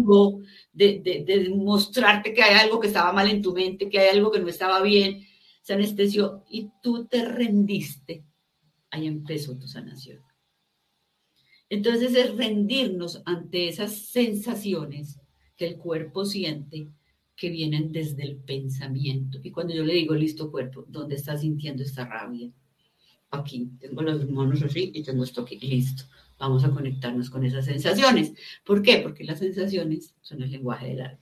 De, de, de, mostrarte que hay algo que estaba mal en tu mente, que hay algo que no estaba bien, se anestesió y tú te rendiste. Ahí empezó tu sanación. Entonces es rendirnos ante esas sensaciones que el cuerpo siente que vienen desde el pensamiento. Y cuando yo le digo, listo cuerpo, ¿dónde estás sintiendo esta rabia? Aquí, tengo las manos así y tengo esto aquí, listo. Vamos a conectarnos con esas sensaciones. ¿Por qué? Porque las sensaciones son el lenguaje del alma.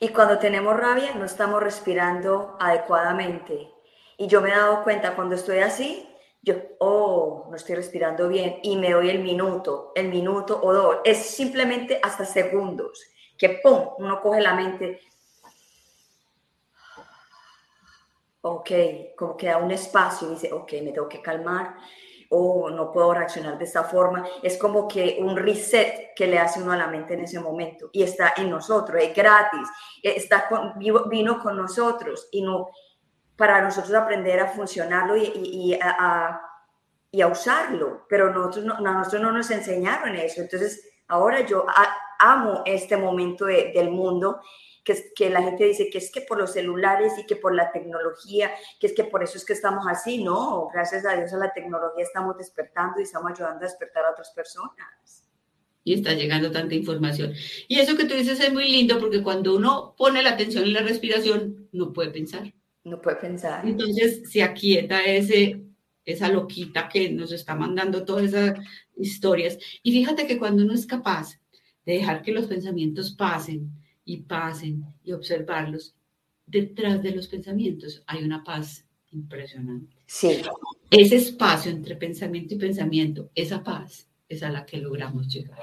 Y cuando tenemos rabia no estamos respirando adecuadamente. Y yo me he dado cuenta cuando estoy así, yo, oh, no estoy respirando bien y me doy el minuto, el minuto o dos. Es simplemente hasta segundos que, ¡pum!, uno coge la mente, ok, como que da un espacio y dice, ok, me tengo que calmar o no puedo reaccionar de esta forma. Es como que un reset que le hace uno a la mente en ese momento y está en nosotros, es gratis, está vino con nosotros y no para nosotros aprender a funcionarlo y, a, y a, usarlo, pero nosotros no, nosotros no nos enseñaron eso. Entonces, ahora yo amo este momento del mundo que, la gente dice que es que por los celulares y que por la tecnología, que es que por eso es que estamos así. No, gracias a Dios a la tecnología estamos despertando y estamos ayudando a despertar a otras personas. Y está llegando tanta información. Y eso que tú dices es muy lindo porque cuando uno pone la atención en la respiración, no puede pensar. No puede pensar. Entonces se aquieta ese, esa loquita que nos está mandando todas esas historias. Y fíjate que cuando uno es capaz de dejar que los pensamientos pasen, y pasen y observarlos, detrás de los pensamientos hay una paz impresionante. Sí. Ese espacio entre pensamiento y pensamiento, esa paz es a la que logramos llegar.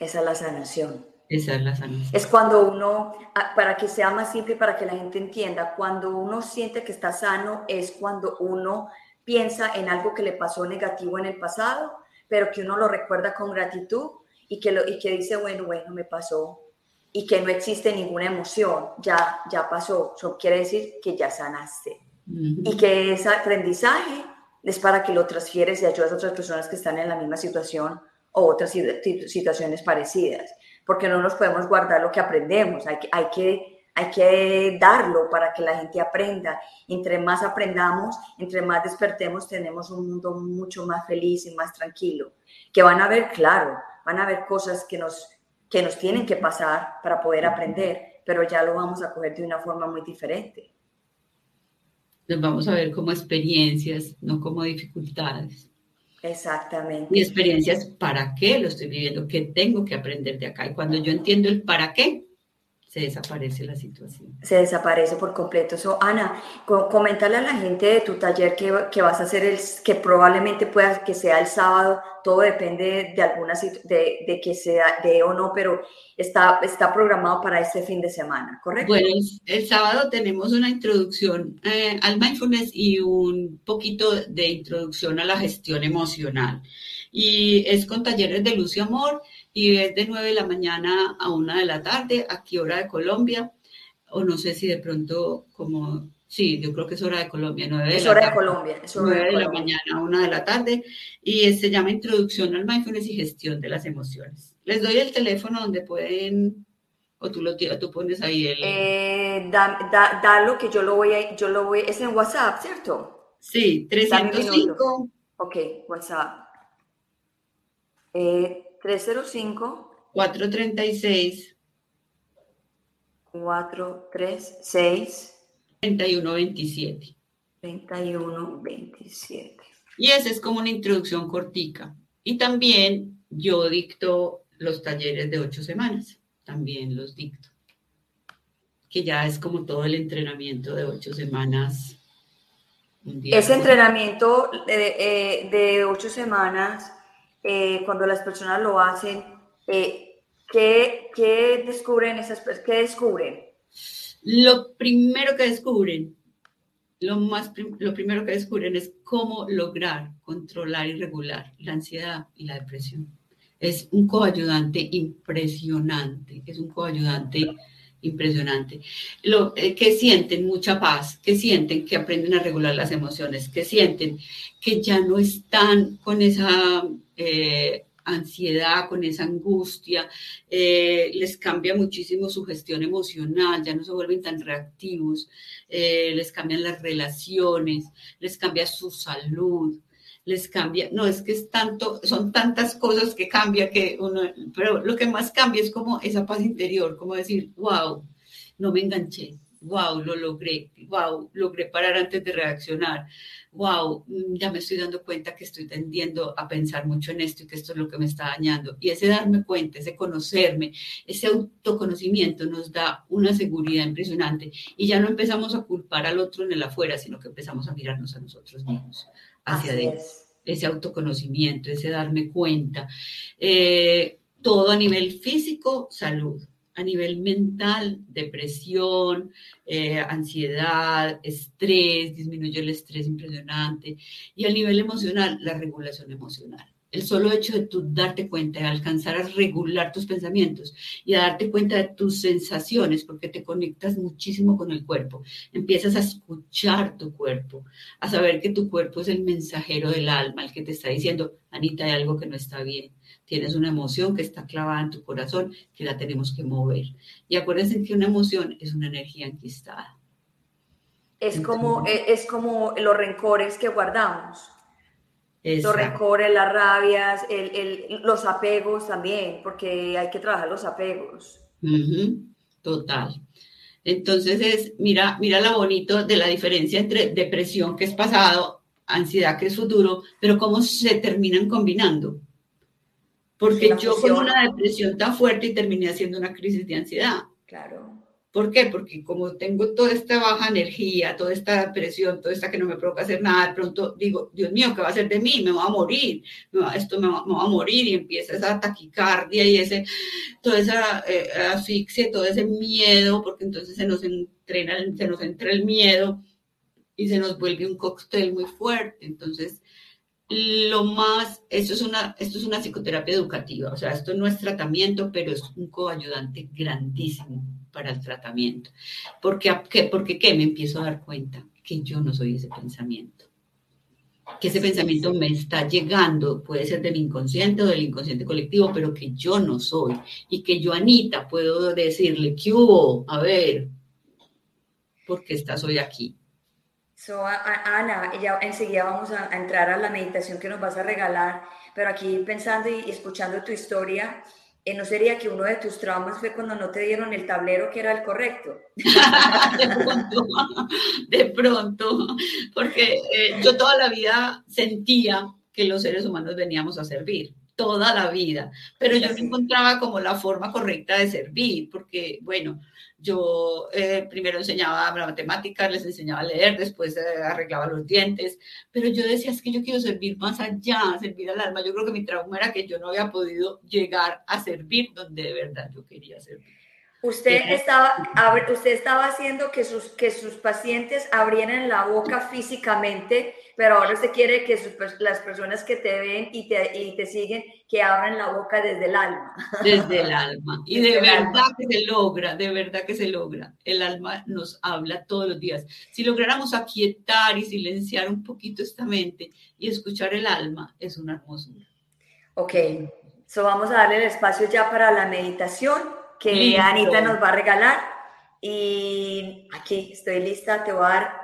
Esa es la sanación. Esa es la sanación. Es cuando uno, ah, para que sea más simple, para que la gente entienda, cuando uno siente que está sano es cuando uno piensa en algo que le pasó negativo en el pasado, pero que uno lo recuerda con gratitud y que, lo, y que dice, bueno, bueno, me pasó, y que no existe ninguna emoción, ya, ya pasó. Eso quiere decir que ya sanaste. Y que ese aprendizaje es para que lo transfieres y ayudas a otras personas que están en la misma situación o otras situaciones parecidas. Porque no nos podemos guardar lo que aprendemos, hay que, hay que, hay que darlo para que la gente aprenda. Entre más aprendamos, entre más despertemos, tenemos un mundo mucho más feliz y más tranquilo. Que van a ver, claro, van a ver cosas que nos que nos tienen que pasar para poder aprender, pero ya lo vamos a coger de una forma muy diferente. Nos vamos a ver como experiencias, no como dificultades. Exactamente. Mi experiencia es para qué lo estoy viviendo, qué tengo que aprender de acá. Y cuando yo entiendo el para qué, se desaparece la situación. Se desaparece por completo. So, Ana, coméntale a la gente de tu taller que, que, vas a hacer, el, que probablemente pueda que sea el sábado, todo depende de alguna de, de que sea de o no, pero está, está programado para este fin de semana, ¿correcto? Bueno, el, sábado tenemos una introducción eh, al mindfulness y un poquito de introducción a la gestión emocional. Y es con talleres de luz y amor y es de 9 de la mañana a 1 de la tarde, aquí hora de Colombia, o no sé si de pronto como, sí, yo creo que es hora de Colombia, 9 de es la hora de Colombia, es hora 9 de, la mañana a 1 de la tarde, y se llama Introducción al Mindfulness y Gestión de las Emociones. Les doy el teléfono donde pueden, o tú, lo, tú pones ahí el... Eh, da, da, dalo que yo lo voy a, yo lo voy, es en WhatsApp, ¿cierto? Sí, 305. Ok, WhatsApp. Eh, 305 436 436 3127. 3127. Y esa es como una introducción cortica. Y también yo dicto los talleres de ocho semanas. También los dicto. Que ya es como todo el entrenamiento de ocho semanas. Ese entrenamiento de, eh, de ocho semanas eh, cuando las personas lo hacen, eh, ¿qué, descubren esas ¿Qué descubren? Lo primero que descubren, lo, más, lo primero que descubren es cómo lograr controlar y regular la ansiedad y la depresión. Es un coayudante impresionante, es un coayudante impresionante. Lo, eh, que sienten mucha paz, que sienten que aprenden a regular las emociones, que sienten que ya no están con esa eh, ansiedad, con esa angustia, eh, les cambia muchísimo su gestión emocional, ya no se vuelven tan reactivos, les cambian las relaciones, les cambia su salud, les cambia, no es que es tanto, son tantas cosas que cambia que uno, pero lo que más cambia es como esa paz interior, como decir, wow, no me enganché, wow, lo logré, wow, logré parar antes de reaccionar, wow, mm, ya me estoy dando cuenta que estoy tendiendo a pensar mucho en esto y que esto es lo que me está dañando. Y ese darme cuenta, ese conocerme, ese autoconocimiento nos da una seguridad impresionante y ya no empezamos a culpar al otro en el afuera, sino que empezamos a mirarnos a nosotros mismos hacia adentro. Ese autoconocimiento, ese darme cuenta. Eh, todo a nivel físico, salud. A nivel mental, depresión, eh, ansiedad, estrés, disminuye el estrés impresionante. Y a nivel emocional, la regulación emocional el solo hecho de tú darte cuenta, de alcanzar a regular tus pensamientos y a darte cuenta de tus sensaciones, porque te conectas muchísimo con el cuerpo, empiezas a escuchar tu cuerpo, a saber que tu cuerpo es el mensajero del alma, el que te está diciendo, Anita, hay algo que no está bien, tienes una emoción que está clavada en tu corazón, que la tenemos que mover. Y acuérdense que una emoción es una energía enquistada. Es como, es como los rencores que guardamos los rencores, las rabias, los apegos también, porque hay que trabajar los apegos. Total. Entonces es, mira, mira lo bonito de la diferencia entre depresión, que es pasado, ansiedad, que es futuro, pero cómo se terminan combinando. Porque yo con una depresión tan fuerte y terminé haciendo una crisis de ansiedad. Claro. ¿Por qué? Porque como tengo toda esta baja energía, toda esta presión, toda esta que no me provoca hacer nada, de pronto digo, Dios mío, ¿qué va a hacer de mí? Me va a morir, esto me va, a morir y empieza esa taquicardia y ese, toda esa eh, asfixia, todo ese miedo, porque entonces se nos, entrena, se nos entra el miedo y se nos vuelve un cóctel muy fuerte. Entonces, lo más, esto es, una, esto es una psicoterapia educativa, o sea, esto no es tratamiento, pero es un coayudante grandísimo para el tratamiento. Porque, ¿qué? Porque ¿qué? Me empiezo a dar cuenta que yo no soy ese pensamiento. Que ese pensamiento me está llegando, puede ser del inconsciente o del inconsciente colectivo, pero que yo no soy. Y que yo, Anita, puedo decirle, ¿qué hubo? A ver, ¿por qué estás hoy aquí? So, Ana, ya enseguida vamos a, entrar a la meditación que nos vas a regalar, pero aquí pensando y escuchando tu historia, eh, ¿no sería que uno de tus traumas fue cuando no te dieron el tablero que era el correcto? [laughs] de, pronto, de pronto, porque eh, yo toda la vida sentía que los seres humanos veníamos a servir toda la vida, pero yo no encontraba como la forma correcta de servir, porque, bueno, yo eh, primero enseñaba matemáticas, les enseñaba a leer, después eh, arreglaba los dientes, pero yo decía, es que yo quiero servir más allá, servir al alma. Yo creo que mi trauma era que yo no había podido llegar a servir donde de verdad yo quería servir. Usted estaba, usted estaba haciendo que sus, que sus pacientes abrieran la boca físicamente, pero ahora usted quiere que las personas que te ven y te, y te siguen, que abran la boca desde el alma. [laughs] Desde el alma. Y de verdad que se logra, de verdad que se logra. El alma nos habla todos los días. Si lográramos aquietar y silenciar un poquito esta mente y escuchar el alma, es una hermosura. Ok, so vamos a darle el espacio ya para la meditación que Anita nos va a regalar. Y aquí estoy lista, te voy a dar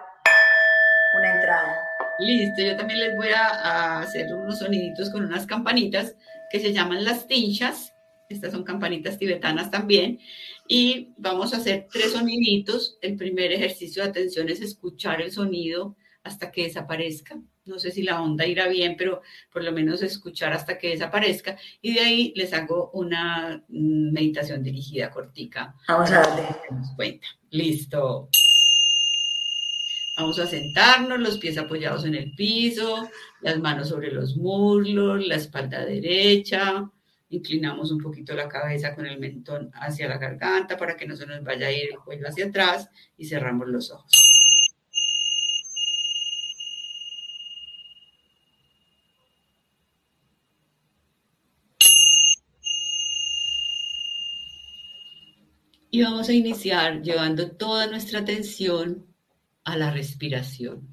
una entrada. Listo, yo también les voy a, hacer unos soniditos con unas campanitas que se llaman las tinchas. Estas son campanitas tibetanas también. Y vamos a hacer tres soniditos. El primer ejercicio de atención es escuchar el sonido hasta que desaparezca. No sé si la onda irá bien, pero por lo menos escuchar hasta que desaparezca. Y de ahí les hago una mm, meditación dirigida cortica. Vamos a darle. Cuenta. Listo. Vamos a sentarnos, los pies apoyados en el piso, las manos sobre los muslos, la espalda derecha. Inclinamos un poquito la cabeza con el mentón hacia la garganta para que no se nos vaya a ir el cuello hacia atrás y cerramos los ojos. Y vamos a iniciar llevando toda nuestra atención a la respiración.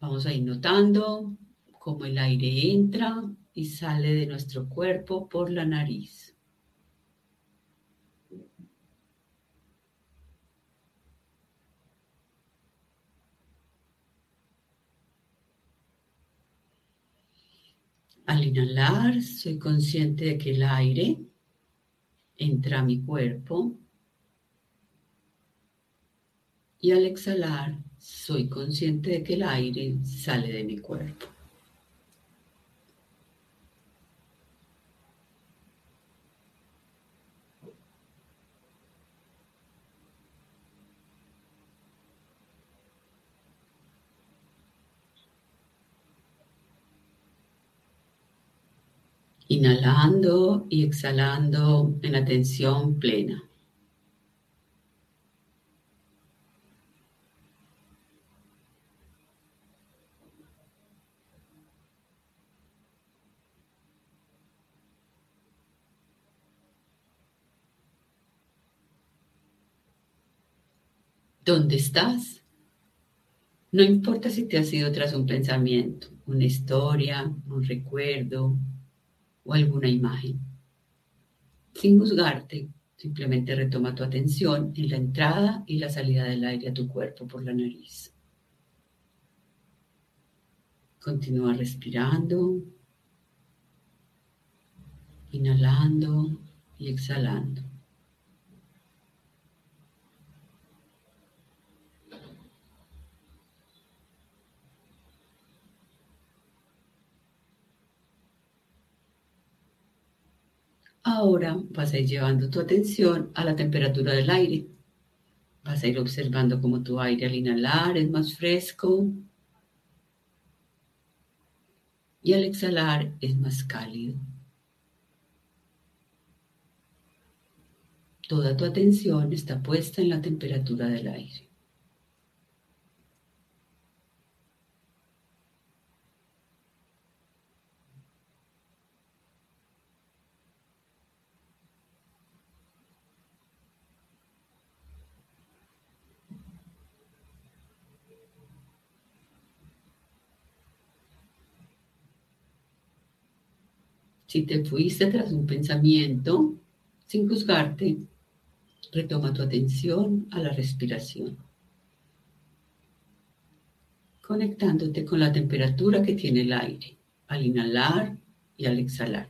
Vamos a ir notando cómo el aire entra y sale de nuestro cuerpo por la nariz. Al inhalar, soy consciente de que el aire entra a mi cuerpo. Y al exhalar, soy consciente de que el aire sale de mi cuerpo. Inhalando y exhalando en atención plena. ¿Dónde estás? No importa si te has ido tras un pensamiento, una historia, un recuerdo, o alguna imagen. Sin juzgarte, simplemente retoma tu atención en la entrada y la salida del aire a tu cuerpo por la nariz. Continúa respirando, inhalando y exhalando. Ahora vas a ir llevando tu atención a la temperatura del aire. Vas a ir observando cómo tu aire al inhalar es más fresco y al exhalar es más cálido. Toda tu atención está puesta en la temperatura del aire. Si te fuiste tras un pensamiento, sin juzgarte, retoma tu atención a la respiración, conectándote con la temperatura que tiene el aire al inhalar y al exhalar.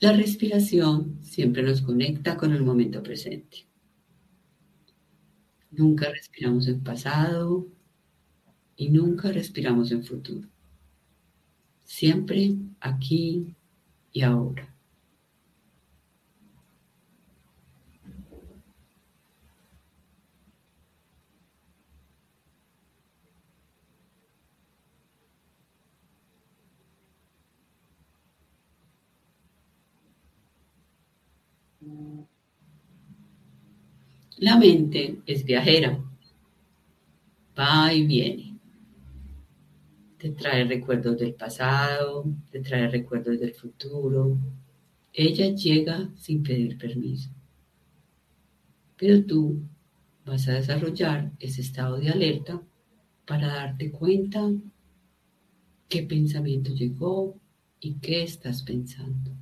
La respiración siempre nos conecta con el momento presente. Nunca respiramos en pasado y nunca respiramos en futuro. Siempre aquí y ahora. La mente es viajera, va y viene. Te trae recuerdos del pasado, te trae recuerdos del futuro. Ella llega sin pedir permiso. Pero tú vas a desarrollar ese estado de alerta para darte cuenta qué pensamiento llegó y qué estás pensando.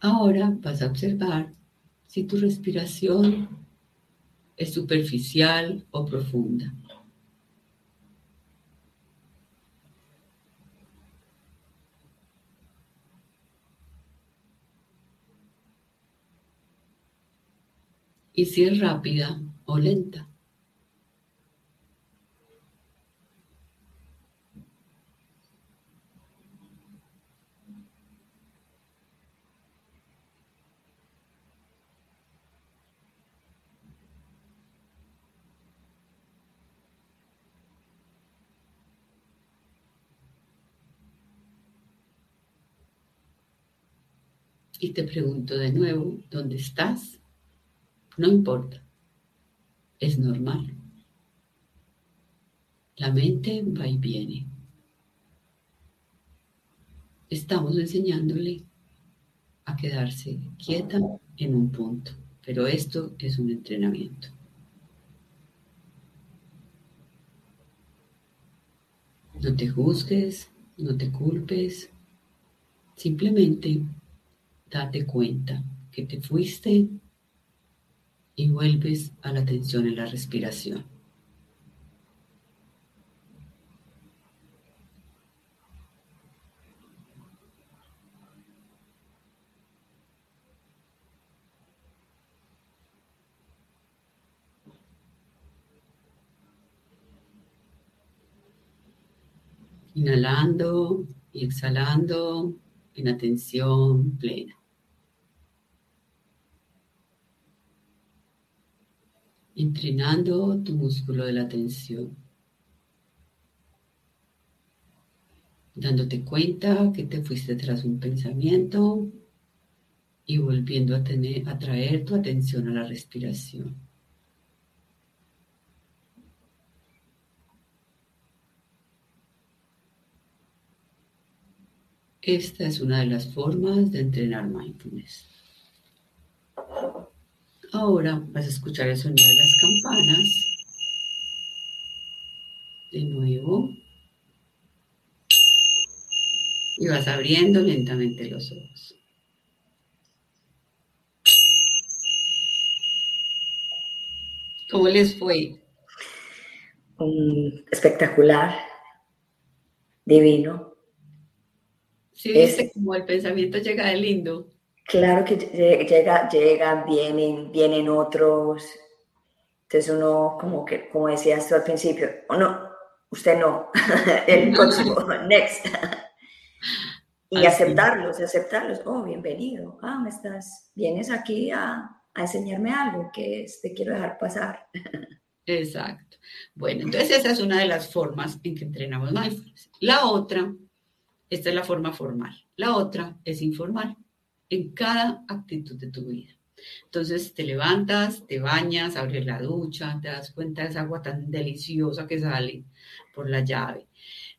Ahora vas a observar si tu respiración es superficial o profunda. Y si es rápida o lenta. Y te pregunto de nuevo, ¿dónde estás? No importa, es normal. La mente va y viene. Estamos enseñándole a quedarse quieta en un punto, pero esto es un entrenamiento. No te juzgues, no te culpes, simplemente date cuenta que te fuiste y vuelves a la atención en la respiración. Inhalando y exhalando en atención plena. Entrenando tu músculo de la atención, dándote cuenta que te fuiste tras un pensamiento y volviendo a, tener, a traer tu atención a la respiración. Esta es una de las formas de entrenar mindfulness. Ahora vas a escuchar el sonido de las campanas. De nuevo. Y vas abriendo lentamente los ojos. ¿Cómo les fue? espectacular, divino. Sí, dice como el pensamiento llega de lindo. Claro que llega, llegan, vienen, vienen otros. Entonces uno, como que, como decías tú al principio, o no, usted no, [laughs] el próximo, [laughs] next. [laughs] y aceptarlos, aceptarlos. Oh, bienvenido. Ah, me estás, vienes aquí a, a enseñarme algo que te quiero dejar pasar. Exacto. Bueno, entonces esa es una de las formas en que entrenamos mindfulness. La otra, esta es la forma formal. La otra es informal en cada actitud de tu vida. Entonces te levantas, te bañas, abres la ducha, te das cuenta de esa agua tan deliciosa que sale por la llave.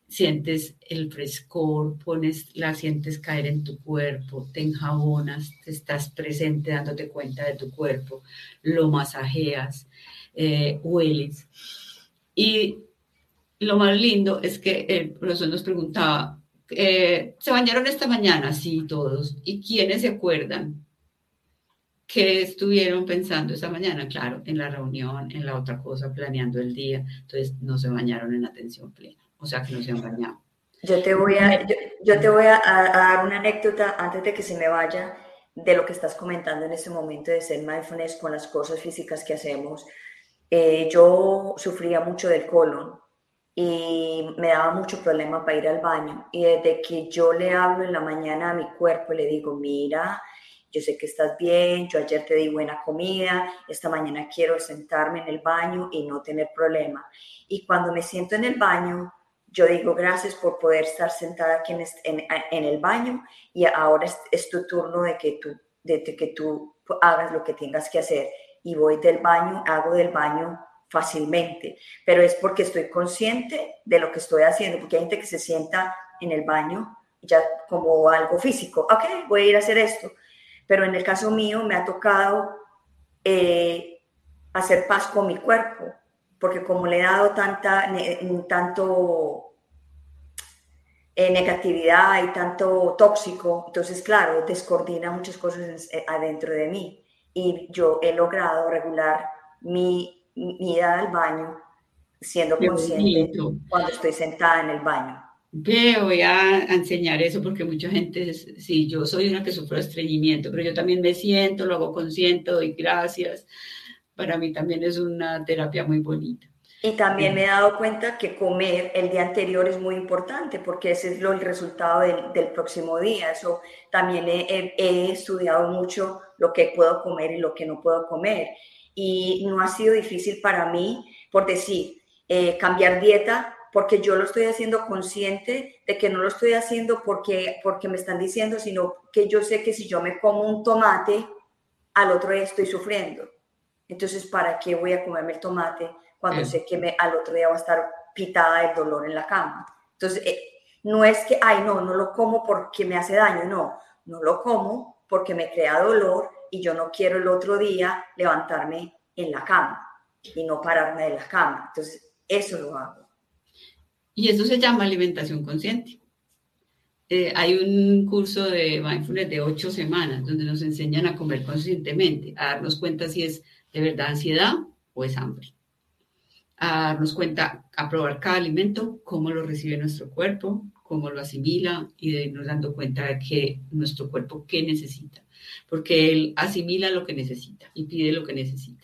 Sientes el frescor, pones, la sientes caer en tu cuerpo, te enjabonas, te estás presente dándote cuenta de tu cuerpo, lo masajeas, eh, hueles. Y lo más lindo es que el profesor nos preguntaba, eh, ¿Se bañaron esta mañana? Sí, todos. ¿Y quiénes se acuerdan que estuvieron pensando esta mañana? Claro, en la reunión, en la otra cosa, planeando el día. Entonces, no se bañaron en atención plena. O sea, que no se han bañado. Yo te voy a, yo, te voy a, dar una anécdota antes de que se me vaya de lo que estás comentando en este momento de ser mindfulness con las cosas físicas que hacemos. Eh, yo sufría mucho del colon y me daba mucho problema para ir al baño. Y desde que yo le hablo en la mañana a mi cuerpo le digo, mira, yo sé que estás bien, yo ayer te di buena comida, esta mañana quiero sentarme en el baño y no tener problema. Y cuando me siento en el baño, yo digo gracias por poder estar sentada aquí en, en, el baño y ahora es, tu turno de que tú, de que tú hagas lo que tengas que hacer. Y voy del baño, hago del baño fácilmente, pero es porque estoy consciente de lo que estoy haciendo, porque hay gente que se sienta en el baño ya como algo físico, ok, voy a ir a hacer esto, pero en el caso mío me ha tocado eh, hacer paz con mi cuerpo, porque como le he dado tanta, tanto eh, negatividad y tanto tóxico, entonces claro, descoordina muchas cosas eh, adentro de mí. Y yo he logrado regular mi, mi ida al baño siendo consciente cuando estoy sentada en el baño. Ve, voy a enseñar eso porque mucha gente, sí, yo soy una que sufro estreñimiento, pero yo también me siento, lo hago consciente, doy gracias. Para mí también es una terapia muy bonita. Y también me he dado cuenta que comer el día anterior es muy importante porque ese es lo, el resultado del, del próximo día. Eso también he, he, estudiado mucho lo que puedo comer y lo que no puedo comer. Y no ha sido difícil para mí, por decir, eh, cambiar dieta porque yo lo estoy haciendo consciente de que no lo estoy haciendo porque, porque me están diciendo, sino que yo sé que si yo me como un tomate, al otro día estoy sufriendo. Entonces, ¿para qué voy a comerme el tomate? cuando sé que me, al otro día va a estar pitada el dolor en la cama. Entonces, eh, no es que, ay, no, no lo como porque me hace daño, no, no lo como porque me crea dolor y yo no quiero el otro día levantarme en la cama y no pararme de la cama. Entonces, eso lo hago. Y eso se llama alimentación consciente. Eh, hay un curso de mindfulness de ocho semanas donde nos enseñan a comer conscientemente, a darnos cuenta si es de verdad ansiedad o es hambre a darnos cuenta, a probar cada alimento, cómo lo recibe nuestro cuerpo, cómo lo asimila y de irnos dando cuenta de que nuestro cuerpo qué necesita, porque él asimila lo que necesita y pide lo que necesita.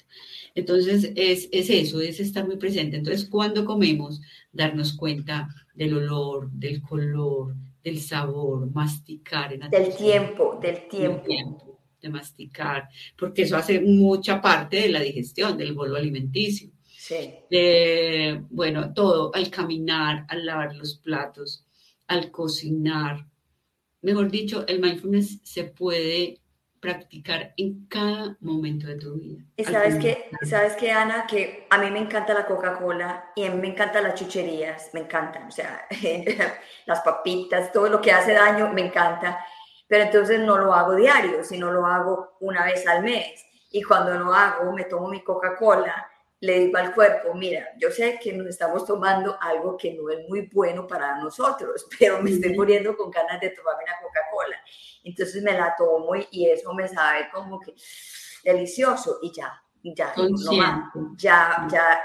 Entonces es, es eso, es estar muy presente. Entonces cuando comemos, darnos cuenta del olor, del color, del sabor, masticar. En del tiempo, del tiempo. Del tiempo de masticar, porque eso hace mucha parte de la digestión, del bolo alimenticio. Sí. bueno, todo, al caminar, al lavar los platos, al cocinar. Mejor dicho, el mindfulness se puede practicar en cada momento de tu vida. Y sabes que, sabes que Ana, que a mí me encanta la Coca-Cola y a mí me encantan las chucherías, me encantan, o sea, [laughs] las papitas, todo lo que hace daño me encanta, pero entonces no lo hago diario, sino lo hago una vez al mes. Y cuando lo hago, me tomo mi Coca-Cola le digo al cuerpo, mira, yo sé que nos estamos tomando algo que no es muy bueno para nosotros, [laughs] pero me estoy muriendo con ganas de tomarme una Coca-Cola. Entonces me la tomo y eso me sabe como que delicioso y ya, ya, no ya, ya,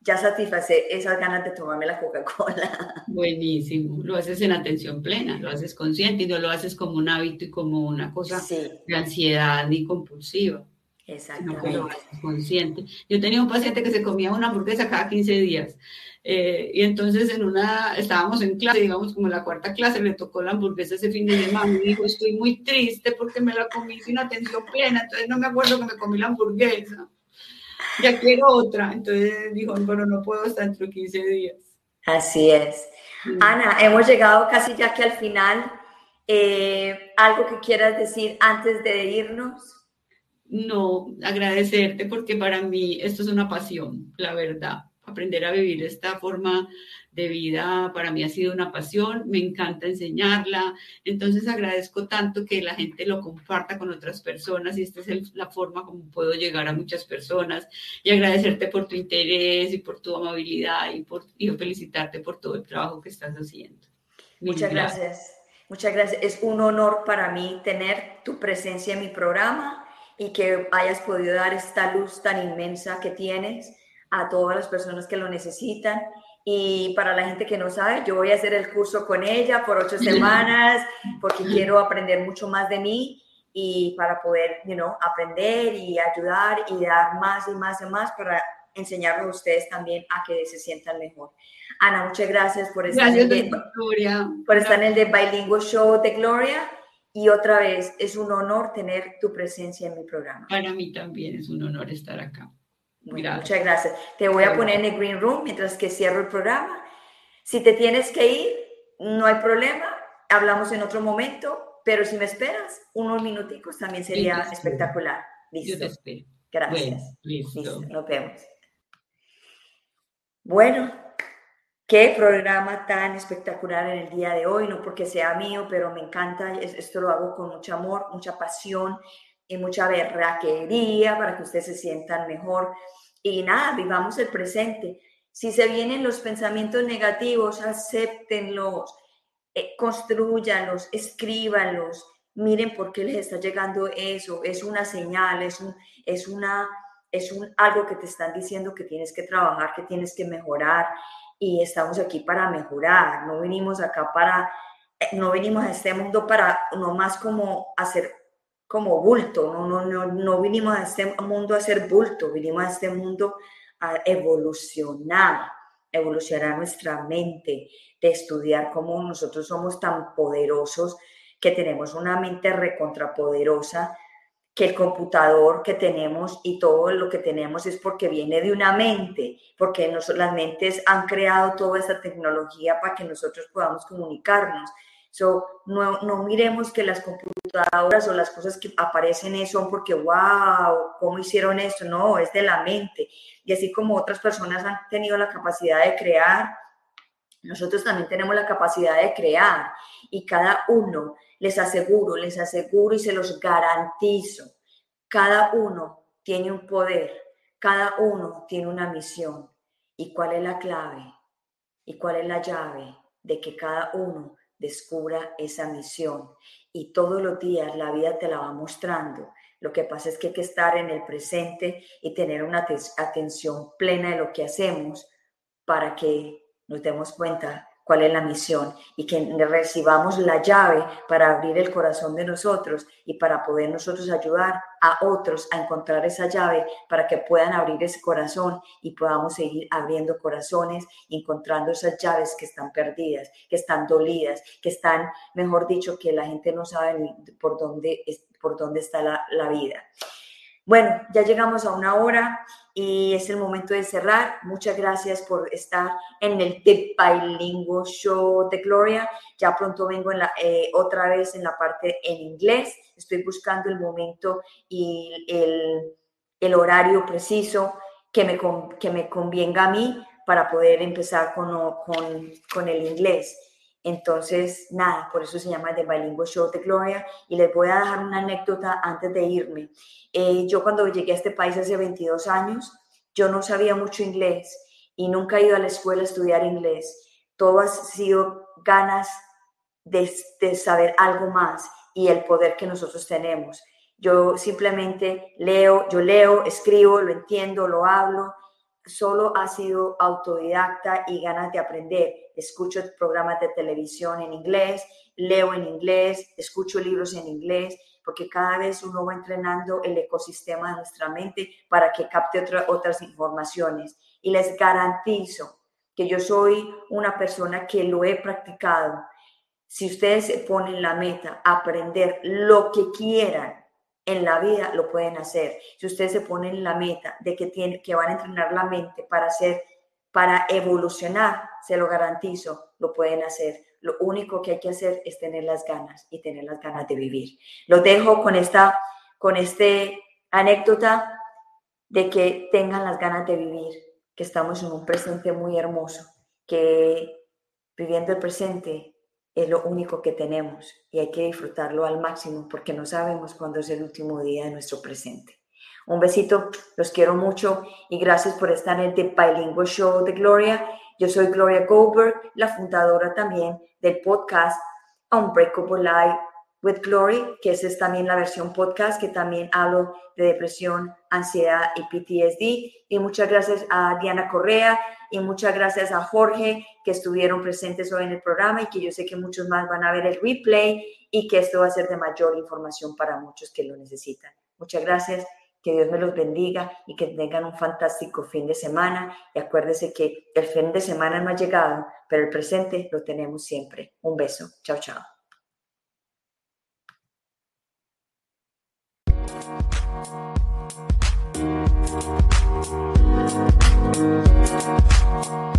ya satisface esas ganas de tomarme la Coca-Cola. [laughs] Buenísimo, lo haces en atención plena, lo haces consciente y no lo haces como un hábito y como una cosa de ansiedad ni compulsiva. Exactamente. consciente. Yo tenía un paciente que se comía una hamburguesa cada 15 días. Eh, y entonces en una, estábamos en clase, digamos como la cuarta clase, le tocó la hamburguesa ese fin de semana y dijo, estoy muy triste porque me la comí sin atención plena, entonces no me acuerdo que me comí la hamburguesa. Ya quiero otra. Entonces dijo, bueno, no puedo hasta dentro de 15 días. Así es. Ana, hemos llegado casi ya que al final. Eh, ¿Algo que quieras decir antes de irnos? No agradecerte porque para mí esto es una pasión, la verdad. Aprender a vivir esta forma de vida para mí ha sido una pasión, me encanta enseñarla, entonces agradezco tanto que la gente lo comparta con otras personas y esta es la forma como puedo llegar a muchas personas y agradecerte por tu interés y por tu amabilidad y, por, y felicitarte por todo el trabajo que estás haciendo. Muchas gracias. Muchas gracias. Es un honor para mí tener tu presencia en mi programa y que hayas podido dar esta luz tan inmensa que tienes a todas las personas que lo necesitan. Y para la gente que no sabe, yo voy a hacer el curso con ella por ocho semanas porque quiero aprender mucho más de mí y para poder, you know, aprender y ayudar y dar más y más y más para enseñarles a ustedes también a que se sientan mejor. Ana, muchas gracias por estar, en, el por estar en el de Bilingual Show de Gloria y otra vez, es un honor tener tu presencia en mi programa. Para mí también es un honor estar acá. Muchas gracias. Te voy a poner en el green room mientras que cierro el programa. Si te tienes que ir, no hay problema. Hablamos en otro momento, pero si me esperas unos minuticos también sería espectacular. Listo. Yo te espero. Gracias. listo. Nos vemos. Bueno, Qué programa tan espectacular en el día de hoy, no porque sea mío, pero me encanta, esto lo hago con mucho amor, mucha pasión y mucha berraquería para que ustedes se sientan mejor. Y nada, vivamos el presente. Si se vienen los pensamientos negativos, acéptenlos, eh, construyanlos, escríbanlos, miren por qué les está llegando eso, es una señal, es, un, es una es un, algo que te están diciendo que tienes que trabajar, que tienes que mejorar y estamos aquí para mejorar, no venimos acá para, eh, no venimos a este mundo para no más como hacer como bulto, no, no, no, no vinimos a este mundo a hacer bulto, vinimos a este mundo a evolucionar, evolucionar nuestra mente, de estudiar cómo nosotros somos tan poderosos, que tenemos una mente recontrapoderosa, que el computador que tenemos y todo lo que tenemos es porque viene de una mente, porque las mentes han creado toda esta tecnología para que nosotros podamos comunicarnos. So, no, no miremos que las computadoras o las cosas que aparecen son porque, wow, ¿cómo hicieron esto? No, es de la mente. Y así como otras personas han tenido la capacidad de crear, nosotros también tenemos la capacidad de crear. Y cada uno, les aseguro, les aseguro y se los garantizo, cada uno tiene un poder, cada uno tiene una misión. ¿Y cuál es la clave? ¿Y cuál es la llave de que cada uno descubra esa misión. Y todos los días la vida te la va mostrando. Lo que pasa es que hay que estar en el presente y tener una atención plena de lo que hacemos para que nos demos cuenta cuál es la misión y que recibamos la llave para abrir el corazón de nosotros y para poder nosotros ayudar a otros a encontrar esa llave para que puedan abrir ese corazón y podamos seguir abriendo corazones, encontrando esas llaves que están perdidas, que están dolidas, que están, mejor dicho, que la gente no sabe por dónde, por dónde está la, la vida. Bueno, ya llegamos a una hora y es el momento de cerrar. Muchas gracias por estar en el The Bilingual Show de Gloria. Ya pronto vengo eh, otra vez en la parte en inglés. Estoy buscando el momento y el, el horario preciso que me, que me convenga a mí para poder empezar con, con, con el inglés. Entonces, nada, por eso se llama The Bilingual Show de Gloria. Y les voy a dejar una anécdota antes de irme. Eh, yo cuando llegué a este país hace 22 años, yo no sabía mucho inglés y nunca he ido a la escuela a estudiar inglés. Todo ha sido ganas de, de saber algo más y el poder que nosotros tenemos. Yo simplemente leo, yo leo, escribo, lo entiendo, lo hablo solo ha sido autodidacta y ganas de aprender. Escucho programas de televisión en inglés, leo en inglés, escucho libros en inglés, porque cada vez uno va entrenando el ecosistema de nuestra mente para que capte otras informaciones. Y les garantizo que yo soy una persona que lo he practicado. Si ustedes se ponen la meta, aprender lo que quieran, en la vida lo pueden hacer. Si ustedes se ponen la meta de que, tienen, que van a entrenar la mente para hacer, para evolucionar, se lo garantizo, lo pueden hacer. Lo único que hay que hacer es tener las ganas y tener las ganas de vivir. Lo dejo con esta, con este anécdota de que tengan las ganas de vivir, que estamos en un presente muy hermoso, que viviendo el presente es lo único que tenemos y hay que disfrutarlo al máximo porque no sabemos cuándo es el último día de nuestro presente. Un besito, los quiero mucho y gracias por estar en el Bilingual Show de Gloria. Yo soy Gloria Goldberg, la fundadora también del podcast Unbreakable Life with Glory, que es también la versión podcast que también hablo de depresión, ansiedad y PTSD. Y muchas gracias a Diana Correa y muchas gracias a Jorge que estuvieron presentes hoy en el programa y que yo sé que muchos más van a ver el replay y que esto va a ser de mayor información para muchos que lo necesitan. Muchas gracias, que Dios me los bendiga y que tengan un fantástico fin de semana y acuérdense que el fin de semana no ha llegado, pero el presente lo tenemos siempre. Un beso. Chao, chao. Thank you.